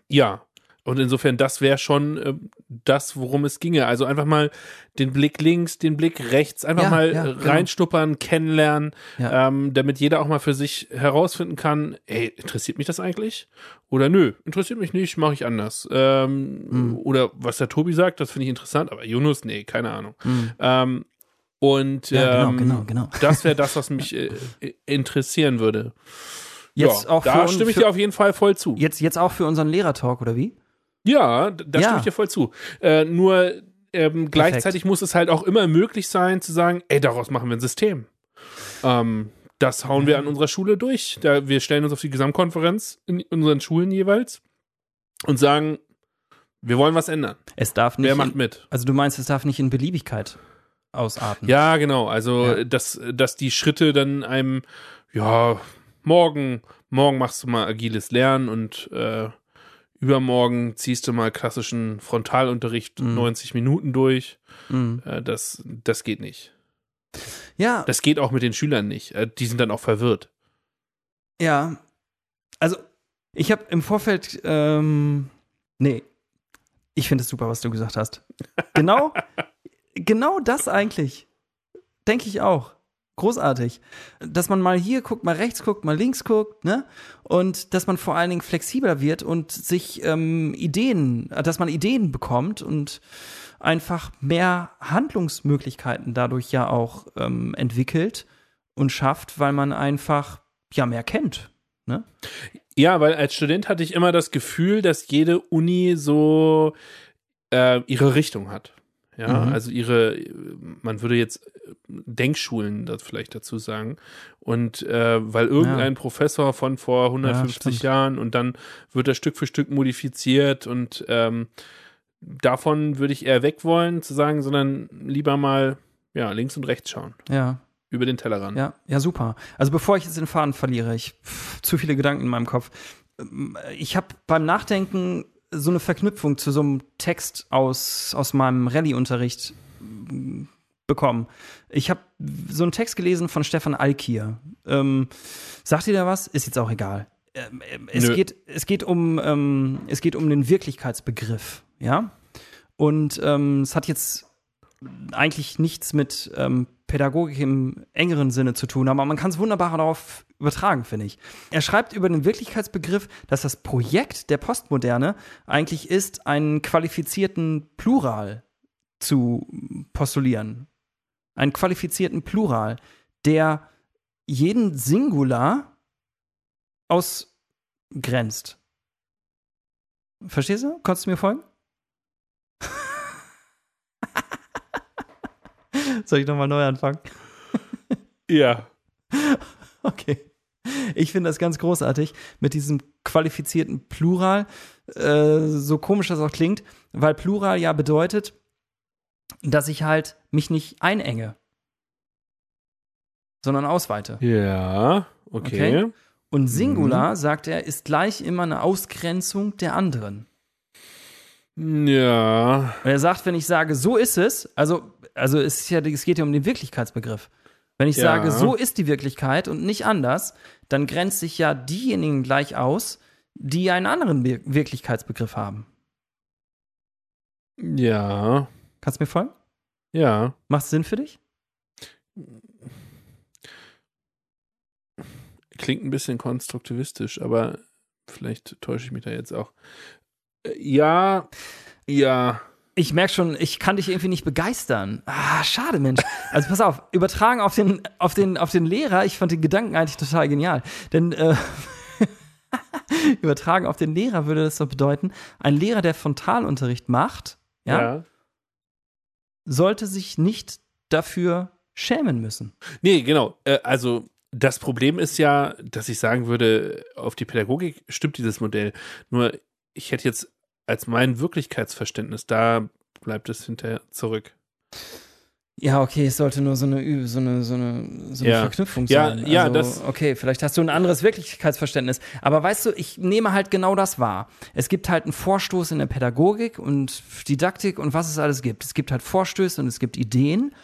ja. Und insofern, das wäre schon äh, das, worum es ginge. Also einfach mal den Blick links, den Blick rechts, einfach Ja, mal ja, genau. reinstuppern, kennenlernen, Ja. ähm, damit jeder auch mal für sich herausfinden kann, ey, interessiert mich das eigentlich? Oder nö, interessiert mich nicht, mache ich anders. Ähm, Mhm. Oder was der Tobi sagt, das finde ich interessant, aber Yunus, nee, keine Ahnung. Mhm. Ähm, und genau, ähm, genau, genau. das wäre das, was mich äh, interessieren würde. Jetzt ja, auch da stimme ich dir auf jeden Fall voll zu. jetzt, jetzt auch für unseren Lehrertalk, oder wie? Ja, da Ja. stimme ich dir voll zu. Äh, nur ähm, gleichzeitig muss es halt auch immer möglich sein zu sagen, ey, daraus machen wir ein System. Ähm, das hauen wir an unserer Schule durch. Da, wir stellen uns auf die Gesamtkonferenz in unseren Schulen jeweils und sagen, wir wollen was ändern. Es darf nicht. Wer macht mit? also du meinst, es darf nicht in Beliebigkeit ausarten. Ja, genau. Also, Ja. dass, dass die Schritte dann einem, ja, morgen, morgen machst du mal agiles Lernen und äh, übermorgen ziehst du mal klassischen Frontalunterricht Mhm. 90 Minuten durch. Mhm. Äh, das, das geht nicht. Ja, Das geht auch mit den Schülern nicht. Äh, die sind dann auch verwirrt. ja. Also, ich habe im Vorfeld, ähm, nee, ich finde es super, was du gesagt hast. Genau, genau das eigentlich. Denke ich auch. Großartig. Dass man mal hier guckt, mal rechts guckt, mal links guckt, ne? Und dass man vor allen Dingen flexibler wird und sich ähm, Ideen, dass man Ideen bekommt und einfach mehr Handlungsmöglichkeiten dadurch ja auch ähm, entwickelt und schafft, weil man einfach ja mehr kennt. Ne? Ja, weil als Student hatte ich immer das Gefühl, dass jede Uni so äh, ihre Richtung hat. Ja, Mhm. also ihre, man würde jetzt äh, Denkschulen das vielleicht dazu sagen. Und äh, weil irgendein Professor von vor 150 stimmt. Jahren und dann wird das Stück für Stück modifiziert und ähm, davon würde ich eher weg wollen zu sagen, sondern lieber mal ja, links und rechts schauen, Ja, über den Tellerrand. ja, ja, super. Also bevor ich jetzt den Faden verliere, ich pff, zu viele Gedanken in meinem Kopf. Ähm, Ich habe beim Nachdenken so eine Verknüpfung zu so einem Text aus, aus meinem Rallye-Unterricht mm, bekommen. Ich habe so einen Text gelesen von Stefan Alkier. Ähm, sagt ihr da was? Ist jetzt auch egal. Ähm, ähm, es, Nö. geht, es, geht um, ähm, es geht um den Wirklichkeitsbegriff, ja? Und ähm, es hat jetzt eigentlich nichts mit ähm, Pädagogik im engeren Sinne zu tun haben, aber man kann es wunderbar darauf übertragen, finde ich. Er schreibt über den Wirklichkeitsbegriff, dass das Projekt der Postmoderne eigentlich ist, einen qualifizierten Plural zu postulieren. Einen qualifizierten Plural, der jeden Singular ausgrenzt. Verstehst du? Konntest du mir folgen? Soll ich nochmal neu anfangen? ja. Okay. ich finde das ganz großartig mit diesem qualifizierten Plural, äh, so komisch das auch klingt, weil Plural ja bedeutet, dass ich halt mich nicht einenge, sondern ausweite. Ja, okay. okay. Und Singular, mhm. sagt er, ist gleich immer eine Ausgrenzung der anderen. Ja. Und er sagt, wenn ich sage, so ist es, also, also es, ist ja, es geht ja um den Wirklichkeitsbegriff. Wenn ich ja. sage, so ist die Wirklichkeit und nicht anders, dann grenzt sich ja diejenigen gleich aus, die einen anderen Wir Wirklichkeitsbegriff haben. Ja. Kannst du mir folgen? Ja. Macht Sinn für dich? Klingt ein bisschen konstruktivistisch, aber vielleicht täusche ich mich da jetzt auch. Äh, ja, ja. Ich merke schon, ich kann dich irgendwie nicht begeistern. Ah, schade, Mensch. Also pass auf, übertragen auf den, auf den, auf den Lehrer, ich fand den Gedanken eigentlich total genial. Denn äh, übertragen auf den Lehrer würde das doch bedeuten, ein Lehrer, der Frontalunterricht macht, ja, ja. sollte sich nicht dafür schämen müssen. Nee, genau. Äh, also das Problem ist ja, dass ich sagen würde, auf die Pädagogik stimmt dieses Modell. Nur ich hätte jetzt als mein Wirklichkeitsverständnis, da bleibt es hinterher zurück. Ja, okay, es sollte nur so eine, so eine, so eine, so eine ja. Verknüpfung ja, sein. Ja, also, das. Okay, vielleicht hast du ein anderes Wirklichkeitsverständnis. Aber weißt du, ich nehme halt genau das wahr. Es gibt halt einen Vorstoß in der Pädagogik und Didaktik und was es alles gibt. Es gibt halt Vorstöße und es gibt Ideen.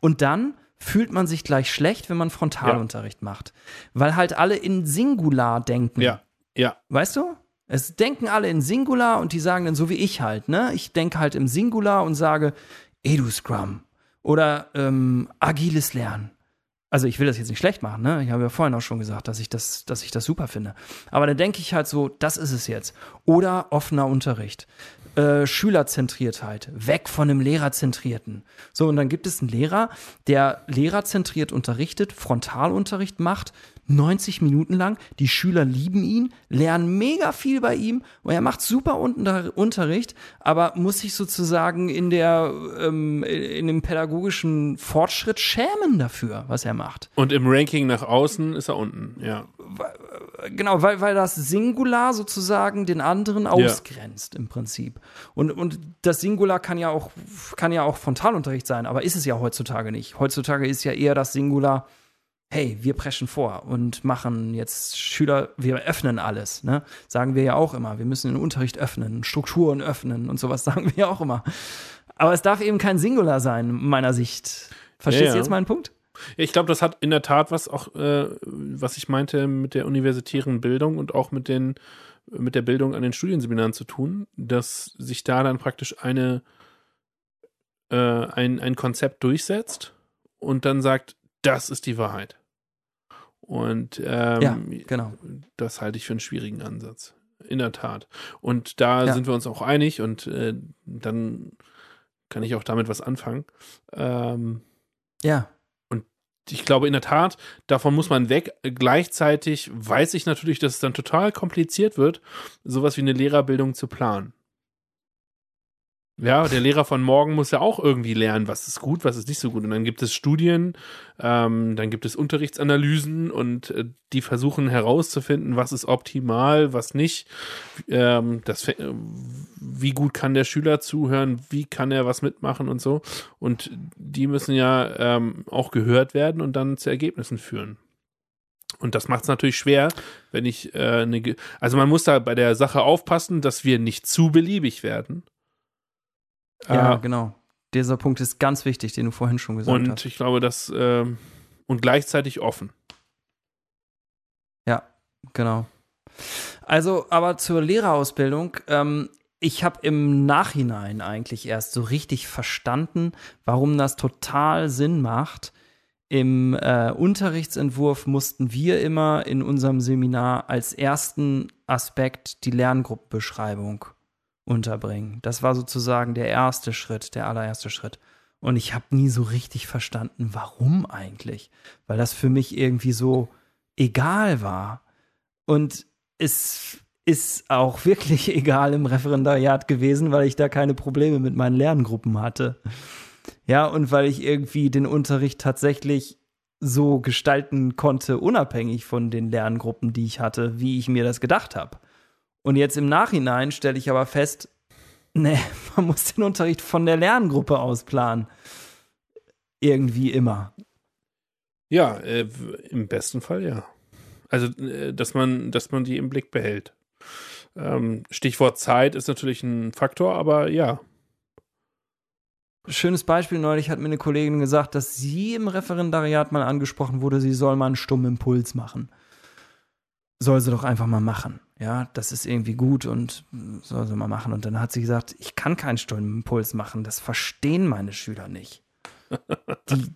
Und dann fühlt man sich gleich schlecht, wenn man Frontalunterricht ja. macht. Weil halt alle in Singular denken. Ja, ja. Weißt du? Es denken alle in Singular und die sagen dann so wie ich halt, ne? Ich denke halt im Singular und sage Edu-Scrum oder ähm, agiles Lernen. Also ich will das jetzt nicht schlecht machen, ne? Ich habe ja vorhin auch schon gesagt, dass ich das, dass ich das super finde. Aber dann denke ich halt so, das ist es jetzt. Oder offener Unterricht. Äh, Schülerzentriertheit, weg von dem Lehrerzentrierten. So, und dann gibt es einen Lehrer, der lehrerzentriert unterrichtet, Frontalunterricht macht, 90 Minuten lang. Die Schüler lieben ihn, lernen mega viel bei ihm und er macht super Unterricht, aber muss sich sozusagen in der ähm, in dem pädagogischen Fortschritt schämen dafür, was er macht. Und im Ranking nach außen ist er unten, ja. Genau, weil, weil das Singular sozusagen den anderen ausgrenzt ja. im Prinzip. Und, und das Singular kann ja auch kann ja auch Frontalunterricht sein, aber ist es ja heutzutage nicht. Heutzutage ist ja eher das Singular hey, wir preschen vor und machen jetzt Schüler, wir öffnen alles, ne? Sagen wir ja auch immer, wir müssen den Unterricht öffnen, Strukturen öffnen und sowas sagen wir ja auch immer. Aber es darf eben kein Singular sein, meiner Sicht. Verstehst ja, ja. du jetzt meinen Punkt? Ich glaube, das hat in der Tat was auch, äh, was ich meinte mit der universitären Bildung und auch mit den, mit der Bildung an den Studienseminaren zu tun, dass sich da dann praktisch eine, äh, ein, ein Konzept durchsetzt und dann sagt, das ist die Wahrheit. Und ähm, ja, genau. das halte ich für einen schwierigen Ansatz. In der Tat. Und da ja. sind wir uns auch einig und äh, dann kann ich auch damit was anfangen. Ähm, ja. Und ich glaube in der Tat, davon muss man weg. Gleichzeitig weiß ich natürlich, dass es dann total kompliziert wird, sowas wie eine Lehrerbildung zu planen. Ja, der Lehrer von morgen muss ja auch irgendwie lernen, was ist gut, was ist nicht so gut. Und dann gibt es Studien, ähm, dann gibt es Unterrichtsanalysen und äh, die versuchen herauszufinden, was ist optimal, was nicht. Ähm, das, wie gut kann der Schüler zuhören, wie kann er was mitmachen und so. Und die müssen ja ähm, auch gehört werden und dann zu Ergebnissen führen. Und das macht es natürlich schwer, wenn ich äh, eine. Also man muss da bei der Sache aufpassen, dass wir nicht zu beliebig werden ja, äh, genau. Dieser Punkt ist ganz wichtig, den du vorhin schon gesagt und hast. Und ich glaube, dass äh, und gleichzeitig offen. Ja, genau. Also, aber zur Lehrerausbildung. Ähm, ich habe im Nachhinein eigentlich erst so richtig verstanden, warum das total Sinn macht. Im äh, Unterrichtsentwurf mussten wir immer in unserem Seminar als ersten Aspekt die Lerngruppenbeschreibung unterbringen. Das war sozusagen der erste Schritt, der allererste Schritt. Und ich habe nie so richtig verstanden, warum eigentlich. Weil das für mich irgendwie so egal war. Und es ist auch wirklich egal im Referendariat gewesen, weil ich da keine Probleme mit meinen Lerngruppen hatte. Ja, und weil ich irgendwie den Unterricht tatsächlich so gestalten konnte, unabhängig von den Lerngruppen, die ich hatte, wie ich mir das gedacht habe. Und jetzt im Nachhinein stelle ich aber fest, nee, man muss den Unterricht von der Lerngruppe aus planen. Irgendwie immer. Ja, äh, im besten Fall ja. Also, äh, dass man, dass man die im Blick behält. Ähm, Stichwort Zeit ist natürlich ein Faktor, aber ja. Schönes Beispiel, neulich hat mir eine Kollegin gesagt, dass sie im Referendariat mal angesprochen wurde, sie soll mal einen stummen Impuls machen. Soll sie doch einfach mal machen. Ja, das ist irgendwie gut und soll sie mal machen. Und dann hat sie gesagt, ich kann keinen stummen Impuls machen, das verstehen meine Schüler nicht. Die,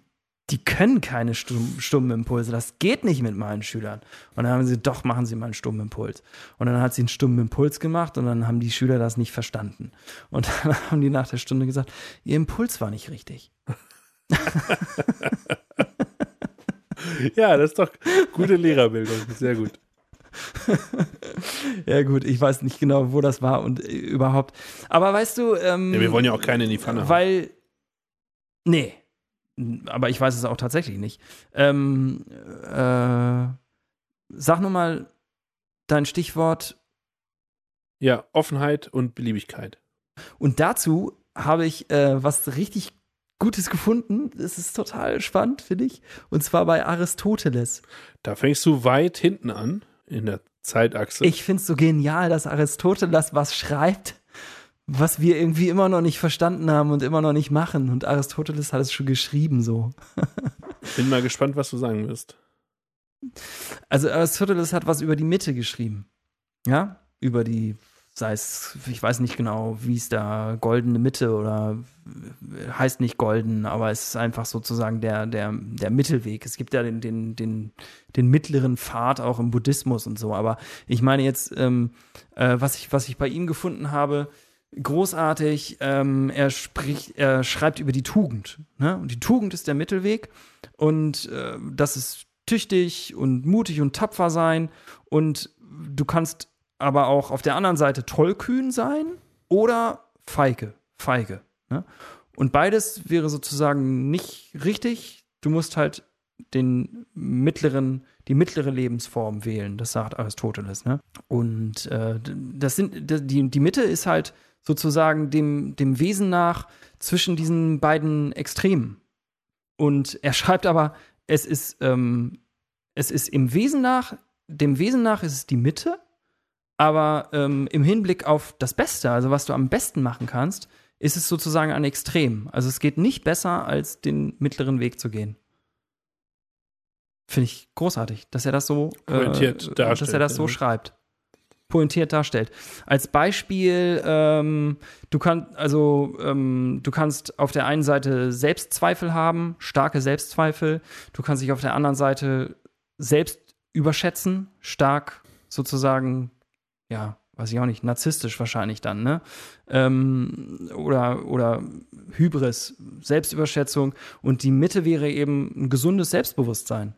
die können keine stummen Impulse. Das geht nicht mit meinen Schülern. Und dann haben sie, doch, machen sie mal einen stummen Impuls. Und dann hat sie einen stummen Impuls gemacht und dann haben die Schüler das nicht verstanden. Und dann haben die nach der Stunde gesagt, ihr Impuls war nicht richtig. ja, das ist doch gute Lehrerbildung. Sehr gut. ja, gut, ich weiß nicht genau, wo das war und äh, überhaupt. Aber weißt du, ähm, ja, wir wollen ja auch keine in die Pfanne weil, haben. Nee, aber ich weiß es auch tatsächlich nicht. Ähm, äh, sag nur mal dein Stichwort. Ja, Offenheit und Beliebigkeit. Und dazu habe ich äh, was richtig Gutes gefunden. Das ist total spannend, finde ich. Und zwar bei Aristoteles. Da fängst du weit hinten an in der Zeitachse. Ich finde es so genial, dass Aristoteles was schreibt, was wir irgendwie immer noch nicht verstanden haben und immer noch nicht machen. Und Aristoteles hat es schon geschrieben so. Bin mal gespannt, was du sagen wirst. Also Aristoteles hat was über die Mitte geschrieben. Ja, über die, sei es, ich weiß nicht genau, wie es da, goldene Mitte oder heißt nicht golden, aber es ist einfach sozusagen der, der, der Mittelweg. Es gibt ja den, den, den, den mittleren Pfad auch im Buddhismus und so. Aber ich meine jetzt, ähm, äh, was, ich, was ich bei ihm gefunden habe, großartig. Ähm, er spricht, er schreibt über die Tugend. Ne? Und die Tugend ist der Mittelweg. Und äh, das ist tüchtig und mutig und tapfer sein. Und du kannst aber auch auf der anderen Seite tollkühn sein oder feige, feige. Ne? Und beides wäre sozusagen nicht richtig. Du musst halt den mittleren, die mittlere Lebensform wählen. Das sagt Aristoteles. Ne? Und äh, das sind die, die Mitte ist halt sozusagen dem, dem Wesen nach zwischen diesen beiden Extremen. Und er schreibt aber, es ist, ähm, es ist im Wesen nach, dem Wesen nach ist es die Mitte, aber ähm, im Hinblick auf das Beste, also was du am besten machen kannst, ist es sozusagen ein Extrem. Also es geht nicht besser, als den mittleren Weg zu gehen. Finde ich großartig, dass er das so, äh, dass er das so schreibt pointiert darstellt. Als Beispiel, ähm, du kannst also ähm, du kannst auf der einen Seite Selbstzweifel haben, starke Selbstzweifel. Du kannst dich auf der anderen Seite selbst überschätzen, stark sozusagen, ja, weiß ich auch nicht, narzisstisch wahrscheinlich dann, ne? Ähm, oder, oder Hybris, Selbstüberschätzung. Und die Mitte wäre eben ein gesundes Selbstbewusstsein,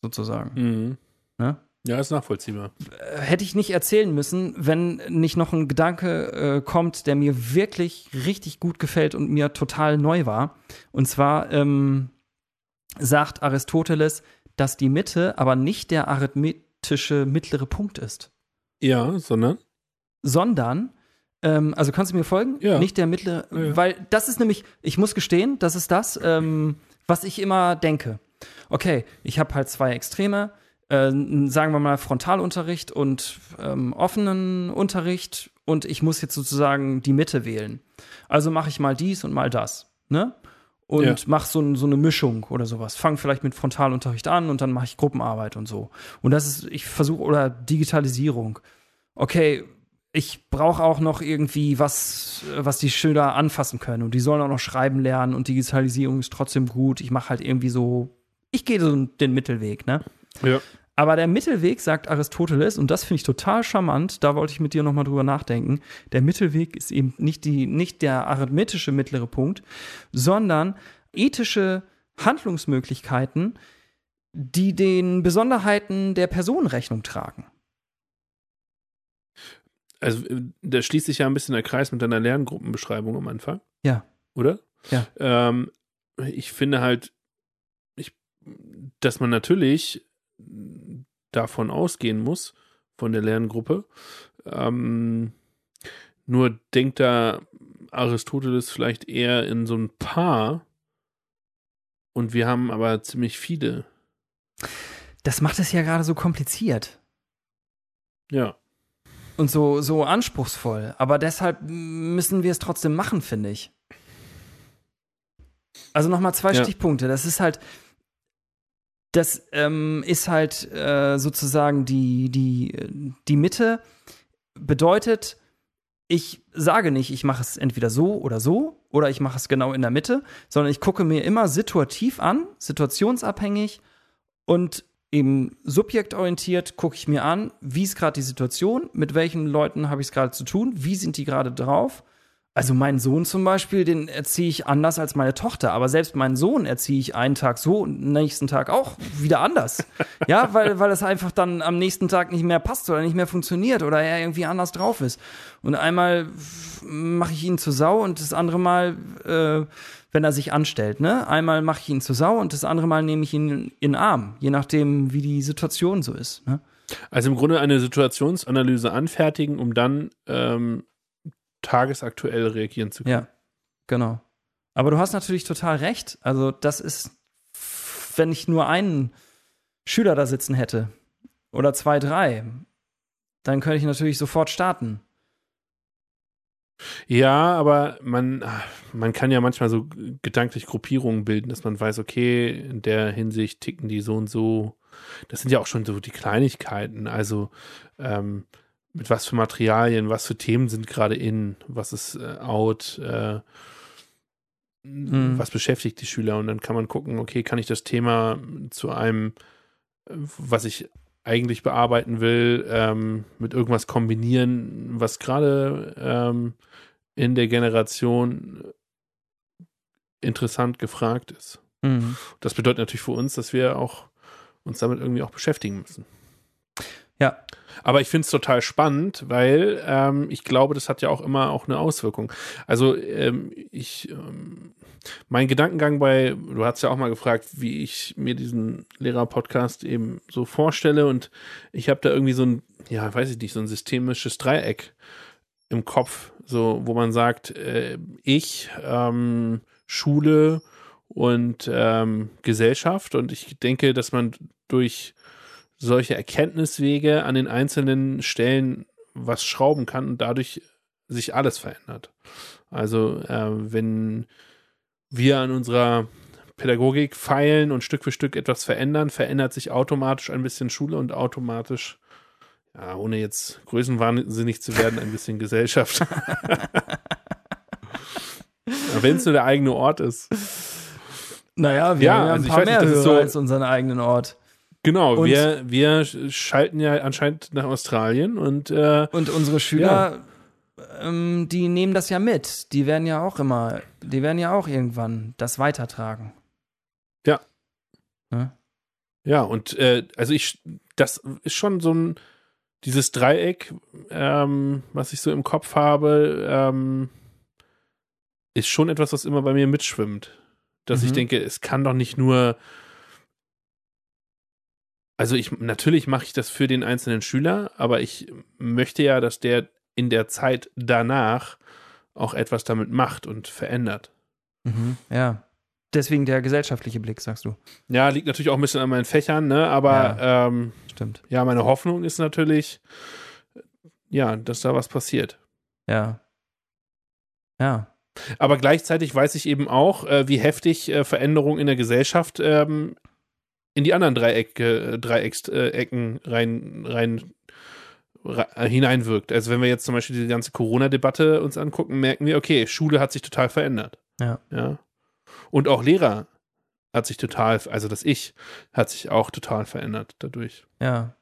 sozusagen. Mhm. Ne? Ja, ist nachvollziehbar. Äh, hätte ich nicht erzählen müssen, wenn nicht noch ein Gedanke äh, kommt, der mir wirklich richtig gut gefällt und mir total neu war. Und zwar ähm, sagt Aristoteles, dass die Mitte aber nicht der arithmetische mittlere Punkt ist. Ja, sondern? Sondern, ähm, also kannst du mir folgen? Ja. Nicht der mittlere, ja. weil das ist nämlich, ich muss gestehen, das ist das, ähm, was ich immer denke. Okay, ich habe halt zwei Extreme äh, sagen wir mal, Frontalunterricht und ähm, offenen Unterricht und ich muss jetzt sozusagen die Mitte wählen. Also mache ich mal dies und mal das. Ne? Und ja. mache so, so eine Mischung oder sowas. Fange vielleicht mit Frontalunterricht an und dann mache ich Gruppenarbeit und so. Und das ist, ich versuche, oder Digitalisierung. Okay, ich brauche auch noch irgendwie was, was die Schüler anfassen können. Und die sollen auch noch schreiben lernen und Digitalisierung ist trotzdem gut. Ich mache halt irgendwie so, ich gehe so den Mittelweg, ne? Ja. Aber der Mittelweg, sagt Aristoteles, und das finde ich total charmant, da wollte ich mit dir nochmal drüber nachdenken, der Mittelweg ist eben nicht, die, nicht der arithmetische mittlere Punkt, sondern ethische Handlungsmöglichkeiten, die den Besonderheiten der Person Rechnung tragen. Also, da schließt sich ja ein bisschen der Kreis mit deiner Lerngruppenbeschreibung am Anfang. Ja. Oder? Ja. Ähm, ich finde halt, dass man natürlich davon ausgehen muss, von der Lerngruppe. Ähm, nur denkt da Aristoteles vielleicht eher in so ein Paar und wir haben aber ziemlich viele. Das macht es ja gerade so kompliziert. Ja. Und so, so anspruchsvoll. Aber deshalb müssen wir es trotzdem machen, finde ich. Also nochmal zwei ja. Stichpunkte. Das ist halt, das ähm, ist halt äh, sozusagen die, die, die Mitte. Bedeutet, ich sage nicht, ich mache es entweder so oder so oder ich mache es genau in der Mitte, sondern ich gucke mir immer situativ an, situationsabhängig und eben subjektorientiert gucke ich mir an, wie ist gerade die Situation, mit welchen Leuten habe ich es gerade zu tun, wie sind die gerade drauf also meinen Sohn zum Beispiel, den erziehe ich anders als meine Tochter. Aber selbst meinen Sohn erziehe ich einen Tag so und nächsten Tag auch wieder anders. ja, weil, weil es einfach dann am nächsten Tag nicht mehr passt oder nicht mehr funktioniert oder er irgendwie anders drauf ist. Und einmal mache ich ihn zur Sau und das andere Mal, äh, wenn er sich anstellt, ne? Einmal mache ich ihn zur Sau und das andere Mal nehme ich ihn in den Arm, je nachdem, wie die Situation so ist. Ne? Also im Grunde eine Situationsanalyse anfertigen, um dann ähm, tagesaktuell reagieren zu können. Ja, genau. Aber du hast natürlich total recht. Also, das ist, wenn ich nur einen Schüler da sitzen hätte oder zwei, drei, dann könnte ich natürlich sofort starten. Ja, aber man, man kann ja manchmal so gedanklich Gruppierungen bilden, dass man weiß, okay, in der Hinsicht ticken die so und so. Das sind ja auch schon so die Kleinigkeiten. Also, ähm, mit was für Materialien, was für Themen sind gerade in, was ist äh, out, äh, mhm. was beschäftigt die Schüler und dann kann man gucken, okay, kann ich das Thema zu einem, was ich eigentlich bearbeiten will, ähm, mit irgendwas kombinieren, was gerade ähm, in der Generation interessant gefragt ist. Mhm. Das bedeutet natürlich für uns, dass wir auch uns damit irgendwie auch beschäftigen müssen. Ja. Aber ich finde es total spannend, weil ähm, ich glaube, das hat ja auch immer auch eine Auswirkung. Also ähm, ich, ähm, mein Gedankengang bei, du hast ja auch mal gefragt, wie ich mir diesen Lehrer-Podcast eben so vorstelle und ich habe da irgendwie so ein, ja, weiß ich nicht, so ein systemisches Dreieck im Kopf, so wo man sagt, äh, ich, ähm, Schule und ähm, Gesellschaft und ich denke, dass man durch solche Erkenntniswege an den einzelnen Stellen was schrauben kann und dadurch sich alles verändert. Also äh, wenn wir an unserer Pädagogik feilen und Stück für Stück etwas verändern, verändert sich automatisch ein bisschen Schule und automatisch, ja, ohne jetzt größenwahnsinnig zu werden, ein bisschen Gesellschaft. wenn es nur der eigene Ort ist. Naja, wir ja, haben ja ein also paar mehr Hörer so, als unseren eigenen Ort. Genau, und, wir, wir schalten ja anscheinend nach Australien und äh, und unsere Schüler, ja. ähm, die nehmen das ja mit. Die werden ja auch immer, die werden ja auch irgendwann das weitertragen. Ja. Ja, ja und äh, also ich, das ist schon so ein dieses Dreieck, ähm, was ich so im Kopf habe, ähm, ist schon etwas, was immer bei mir mitschwimmt. Dass mhm. ich denke, es kann doch nicht nur also ich natürlich mache ich das für den einzelnen Schüler, aber ich möchte ja, dass der in der Zeit danach auch etwas damit macht und verändert. Mhm, ja. Deswegen der gesellschaftliche Blick, sagst du. Ja, liegt natürlich auch ein bisschen an meinen Fächern, ne? Aber ja, ähm, stimmt. Ja, meine Hoffnung ist natürlich, ja, dass da was passiert. Ja. Ja. Aber gleichzeitig weiß ich eben auch, äh, wie heftig äh, Veränderungen in der Gesellschaft ähm, in die anderen Dreiecke, Dreiecksecken rein, rein, rein hineinwirkt. Also wenn wir jetzt zum Beispiel die ganze Corona-Debatte uns angucken, merken wir, okay, Schule hat sich total verändert. Ja. ja. Und auch Lehrer hat sich total, also das Ich hat sich auch total verändert dadurch. Ja.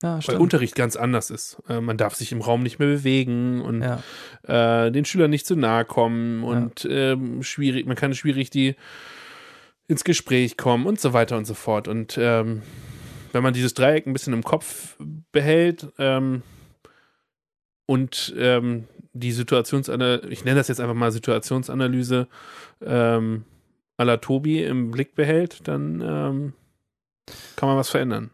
Ja, Weil Unterricht ganz anders ist. Äh, man darf sich im Raum nicht mehr bewegen und ja. äh, den Schülern nicht zu nahe kommen und ja. ähm, schwierig, man kann schwierig die ins Gespräch kommen und so weiter und so fort. Und ähm, wenn man dieses Dreieck ein bisschen im Kopf behält ähm, und ähm, die Situationsanalyse, ich nenne das jetzt einfach mal Situationsanalyse, ähm, à la Tobi im Blick behält, dann ähm, kann man was verändern.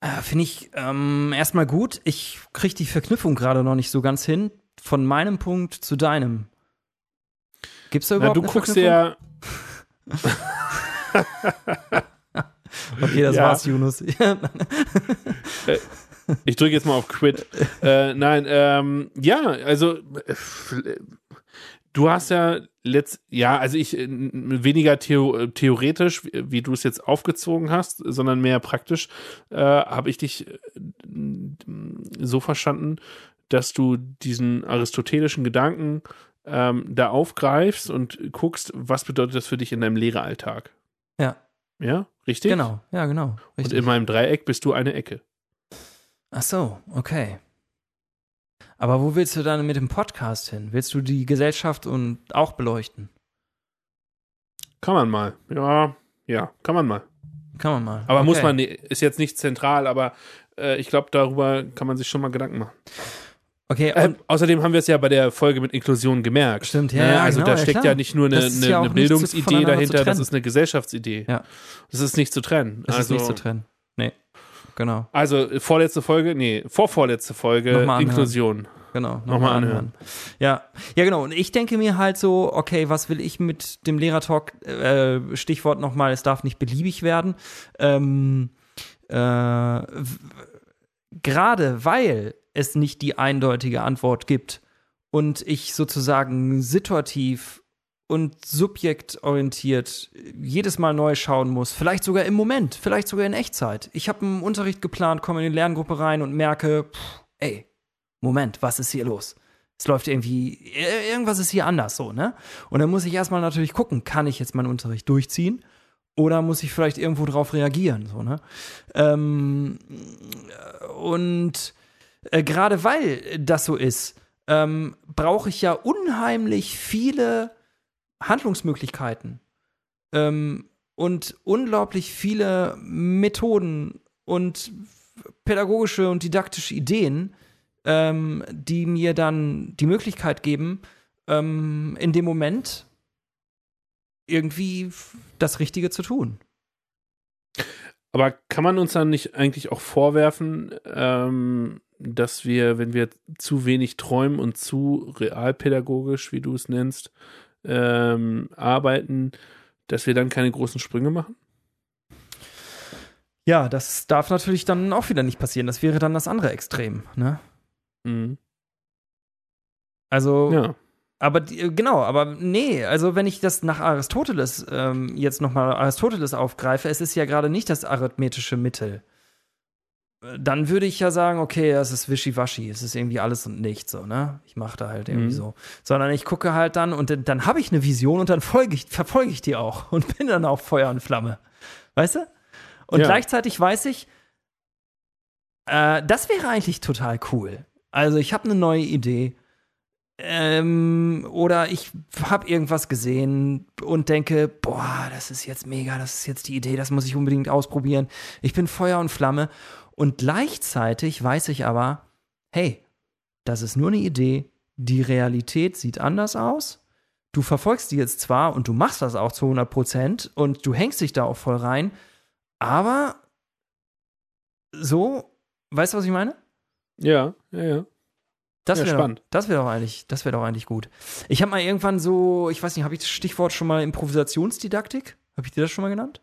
Äh, Finde ich ähm, erstmal gut. Ich kriege die Verknüpfung gerade noch nicht so ganz hin. Von meinem Punkt zu deinem. Gibt's da Na, überhaupt du eine guckst Verknüpfung? ja, Okay, das Ja. war's, Yunus. ich drücke jetzt mal auf Quit. äh, nein, ähm, ja, also äh, du hast ja letzt, ja, also ich äh, weniger theo theoretisch, wie, du es jetzt aufgezogen hast, sondern mehr praktisch, äh, habe ich dich äh, so verstanden, dass du diesen aristotelischen Gedanken ähm, da aufgreifst und guckst, was bedeutet das für dich in deinem Lehreralltag? ja, Ja, richtig? genau. Ja, genau. Und Richtig. in meinem Dreieck bist du eine Ecke. Ach so, okay. Aber wo willst du dann mit dem Podcast hin? Willst du die Gesellschaft und auch beleuchten? Kann man mal. Ja, ja, kann man mal. Kann man mal. Aber okay. muss man, ist jetzt nicht zentral, aber äh, ich glaube, darüber kann man sich schon mal Gedanken machen. Okay, Äh, und, außerdem haben wir es ja bei der Folge mit Inklusion gemerkt. Stimmt, ja, Ne? ja, Also genau, da ja, steckt klar. ja nicht nur eine, eine, ja eine Bildungsidee dahinter, das ist eine Gesellschaftsidee. Ja. Das ist nicht zu trennen. das also, ist nicht zu trennen. Nee, genau. Also äh, vorletzte Folge, nee, vorvorletzte Folge, anhören. Inklusion. Genau, Nochmal anhören. Ja, ja, genau. Und ich denke mir halt so, okay, was will ich mit dem Lehrertalk? Äh, Stichwort nochmal, es darf nicht beliebig werden. Ähm, äh, gerade weil es nicht die eindeutige Antwort gibt und ich sozusagen situativ und subjektorientiert jedes Mal neu schauen muss, vielleicht sogar im Moment, vielleicht sogar in Echtzeit. Ich habe einen Unterricht geplant, komme in die Lerngruppe rein und merke, pff, ey, Moment, was ist hier los? Es läuft irgendwie, ir- irgendwas ist hier anders so, ne? Und dann muss ich erstmal natürlich gucken, kann ich jetzt meinen Unterricht durchziehen? Oder muss ich vielleicht irgendwo drauf reagieren, so, ne? Ähm, und äh, gerade weil das so ist, ähm, brauche ich ja unheimlich viele Handlungsmöglichkeiten ähm, und unglaublich viele Methoden und pädagogische und didaktische Ideen, ähm, die mir dann die Möglichkeit geben, ähm, in dem Moment irgendwie das Richtige zu tun. Aber kann man uns dann nicht eigentlich auch vorwerfen, ähm, dass wir, wenn wir zu wenig träumen und zu realpädagogisch, wie du es nennst, ähm, arbeiten, dass wir dann keine großen Sprünge machen? Ja, das darf natürlich dann auch wieder nicht passieren. Das wäre dann das andere Extrem, ne? Mhm. Also, Ja. aber genau, aber nee, also wenn ich das nach Aristoteles ähm, jetzt nochmal Aristoteles aufgreife, es ist ja gerade nicht das arithmetische Mittel. Dann würde ich ja sagen, okay, das ist wischiwaschi, es ist irgendwie alles und nichts so, ne? Ich mache da halt irgendwie Mhm. so. Sondern ich gucke halt dann und dann, dann habe ich eine Vision und dann folge ich, verfolge ich die auch und bin dann auch Feuer und Flamme. Weißt du? Und Ja. gleichzeitig weiß ich, äh, das wäre eigentlich total cool. Also ich habe eine neue Idee. Ähm, oder ich habe irgendwas gesehen und denke, boah, das ist jetzt mega, das ist jetzt die Idee, das muss ich unbedingt ausprobieren. Ich bin Feuer und Flamme. Und gleichzeitig weiß ich aber, hey, das ist nur eine Idee, die Realität sieht anders aus. Du verfolgst die jetzt zwar und du machst das auch zu 100 Prozent und du hängst dich da auch voll rein, aber so, weißt du, was ich meine? Ja, ja, ja. Das Ja, wäre spannend. doch, das wäre doch eigentlich, das wäre doch eigentlich gut. Ich habe mal irgendwann so, ich weiß nicht, habe ich das Stichwort schon mal Improvisationsdidaktik? Habe ich dir das schon mal genannt?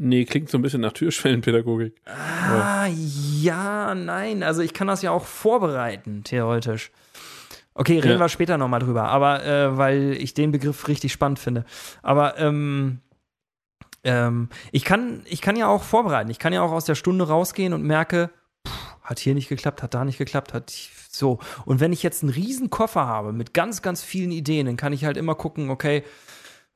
Nee, klingt so ein bisschen nach Türschwellenpädagogik. Ah, ja, nein. Also ich kann das ja auch vorbereiten, theoretisch. Okay, reden Ja. wir später nochmal drüber, aber äh, weil ich den Begriff richtig spannend finde. Aber ähm, ähm, ich, kann, ich kann ja auch vorbereiten. Ich kann ja auch aus der Stunde rausgehen und merke, pff, hat hier nicht geklappt, hat da nicht geklappt, hat so. Und wenn ich jetzt einen riesen Koffer habe mit ganz, ganz vielen Ideen, dann kann ich halt immer gucken, okay,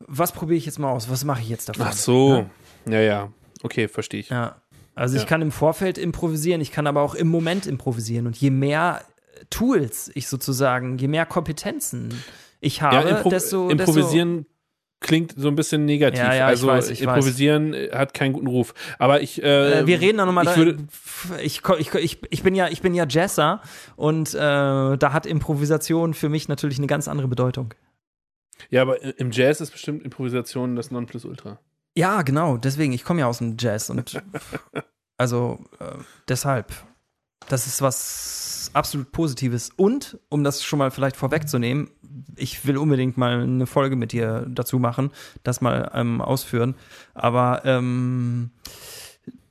was probiere ich jetzt mal aus? Was mache ich jetzt davon? Ach so. Ja? Ja. Okay, verstehe ich. Ja. Also ich Ja. kann im Vorfeld improvisieren, ich kann aber auch im Moment improvisieren. Und je mehr Tools ich sozusagen, je mehr Kompetenzen ich habe, Ja, impro desto, improvisieren klingt so ein bisschen negativ. Ja, ja, ich also weiß, ich improvisieren äh, hat keinen guten Ruf. Aber ich, äh, desto äh, wir reden da nochmal. ich würde, Ich, ich, ich, ich bin ja, ich bin ja Jazzer und äh, da hat Improvisation für mich natürlich eine ganz andere Bedeutung. Ja, aber im Jazz ist bestimmt Improvisation das Nonplusultra. Ja, genau, deswegen, ich komme ja aus dem Jazz und also äh, deshalb, das ist was absolut Positives. Und, um das schon mal vielleicht vorwegzunehmen, ich will unbedingt mal eine Folge mit dir dazu machen, das mal ähm, ausführen. Aber ähm,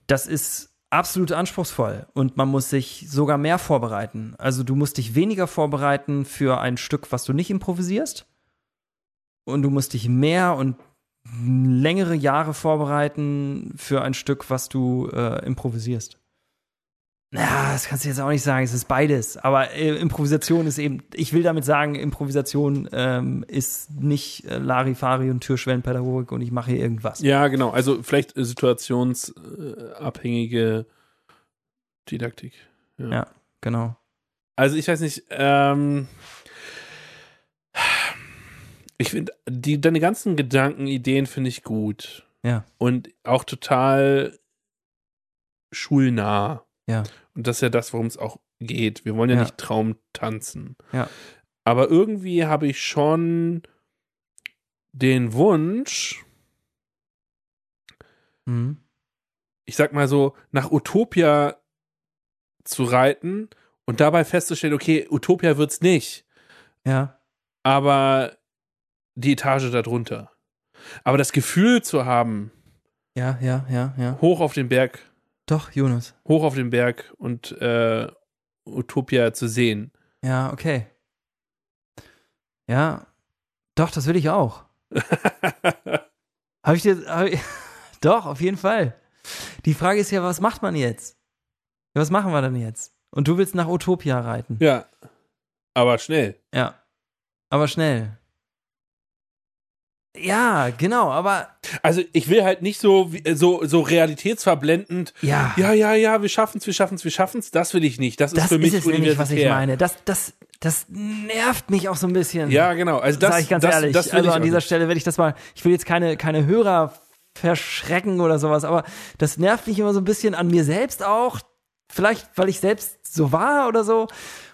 das ist absolut anspruchsvoll und man muss sich sogar mehr vorbereiten. Also du musst dich weniger vorbereiten für ein Stück, was du nicht improvisierst. Und du musst dich mehr und längere Jahre vorbereiten für ein Stück, was du äh, improvisierst. Ja, das kannst du jetzt auch nicht sagen, es ist beides. Aber äh, Improvisation ist eben, ich will damit sagen, Improvisation ähm, ist nicht äh, Larifari und Türschwellenpädagogik und ich mache hier irgendwas. Ja, genau. Also vielleicht situationsabhängige Didaktik. Ja. Ja, genau. Also ich weiß nicht, ähm, ich finde, die, deine ganzen Gedanken, Ideen finde ich gut. Ja. Und auch total schulnah. Ja. Und das ist ja das, worum es auch geht. Wir wollen ja, Ja. nicht Traum tanzen. Ja. Aber irgendwie habe ich schon den Wunsch, Mhm. ich sag mal so, nach Utopia zu reiten und dabei festzustellen, okay, Utopia wird's nicht, Ja. aber die Etage darunter. Aber das Gefühl zu haben, Ja, ja, ja, ja. hoch auf den Berg, Doch, Jonas. hoch auf den Berg und äh, Utopia zu sehen. Ja, okay. Ja. Doch, das will ich auch. Habe ich dir. Hab ich, doch, auf jeden Fall. Die Frage ist ja, was macht man jetzt? Was machen wir denn jetzt? Und du willst nach Utopia reiten. ja, aber schnell. Ja. Aber schnell. Ja, genau, aber Also ich will halt nicht so wie- so so realitätsverblendend. ja. Ja, ja, ja, wir schaffen's, wir schaffen's, wir schaffen's. Das will ich nicht. Das, ist das für mich ist es nämlich, was ich meine. Das, das, das nervt mich auch so ein bisschen. Ja, genau. Also das, sag ich ganz das, ehrlich. das also ich an dieser nicht. Stelle werde ich das mal, ich will jetzt keine, keine Hörer verschrecken oder sowas, aber das nervt mich immer so ein bisschen an mir selbst auch. Vielleicht, weil ich selbst so war oder so.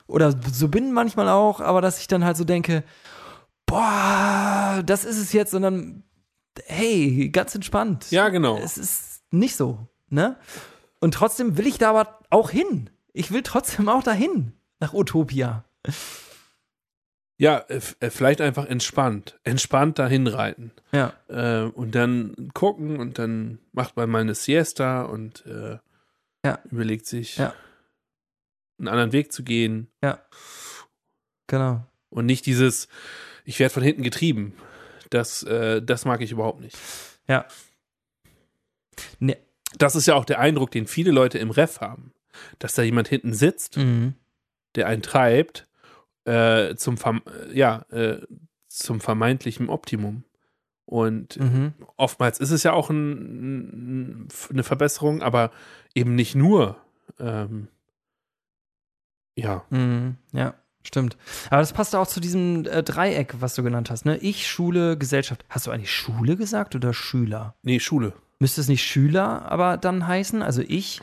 Oder so bin manchmal auch, aber dass ich dann halt so denke, boah, das ist es jetzt, dann, hey, ganz entspannt. Ja, genau. Es ist nicht so, ne? Und trotzdem will ich da aber auch hin. Ich will trotzdem auch dahin, nach Utopia. Ja, äh, äh, vielleicht einfach entspannt. Entspannt dahin reiten. Ja. Äh, und dann gucken und dann macht man mal eine Siesta und äh, Ja. überlegt sich, Ja. einen anderen Weg zu gehen. Genau. Und nicht dieses, ich werde von hinten getrieben. Das, äh, das mag ich überhaupt nicht. Ja. Ne. Das ist ja auch der Eindruck, den viele Leute im Ref haben. Dass da jemand hinten sitzt, Mhm. der einen treibt, äh, zum, verm ja, äh, zum vermeintlichen Optimum. Und Mhm. oftmals ist es ja auch ein, eine Verbesserung, aber eben nicht nur. Ähm, ja, Mhm. Ja, stimmt. Aber das passt auch zu diesem äh, Dreieck, was du genannt hast, ne? Ich, Schule, Gesellschaft. Hast du eigentlich Schule gesagt oder Schüler? nee, Schule. Müsste es nicht Schüler aber dann heißen? Also ich?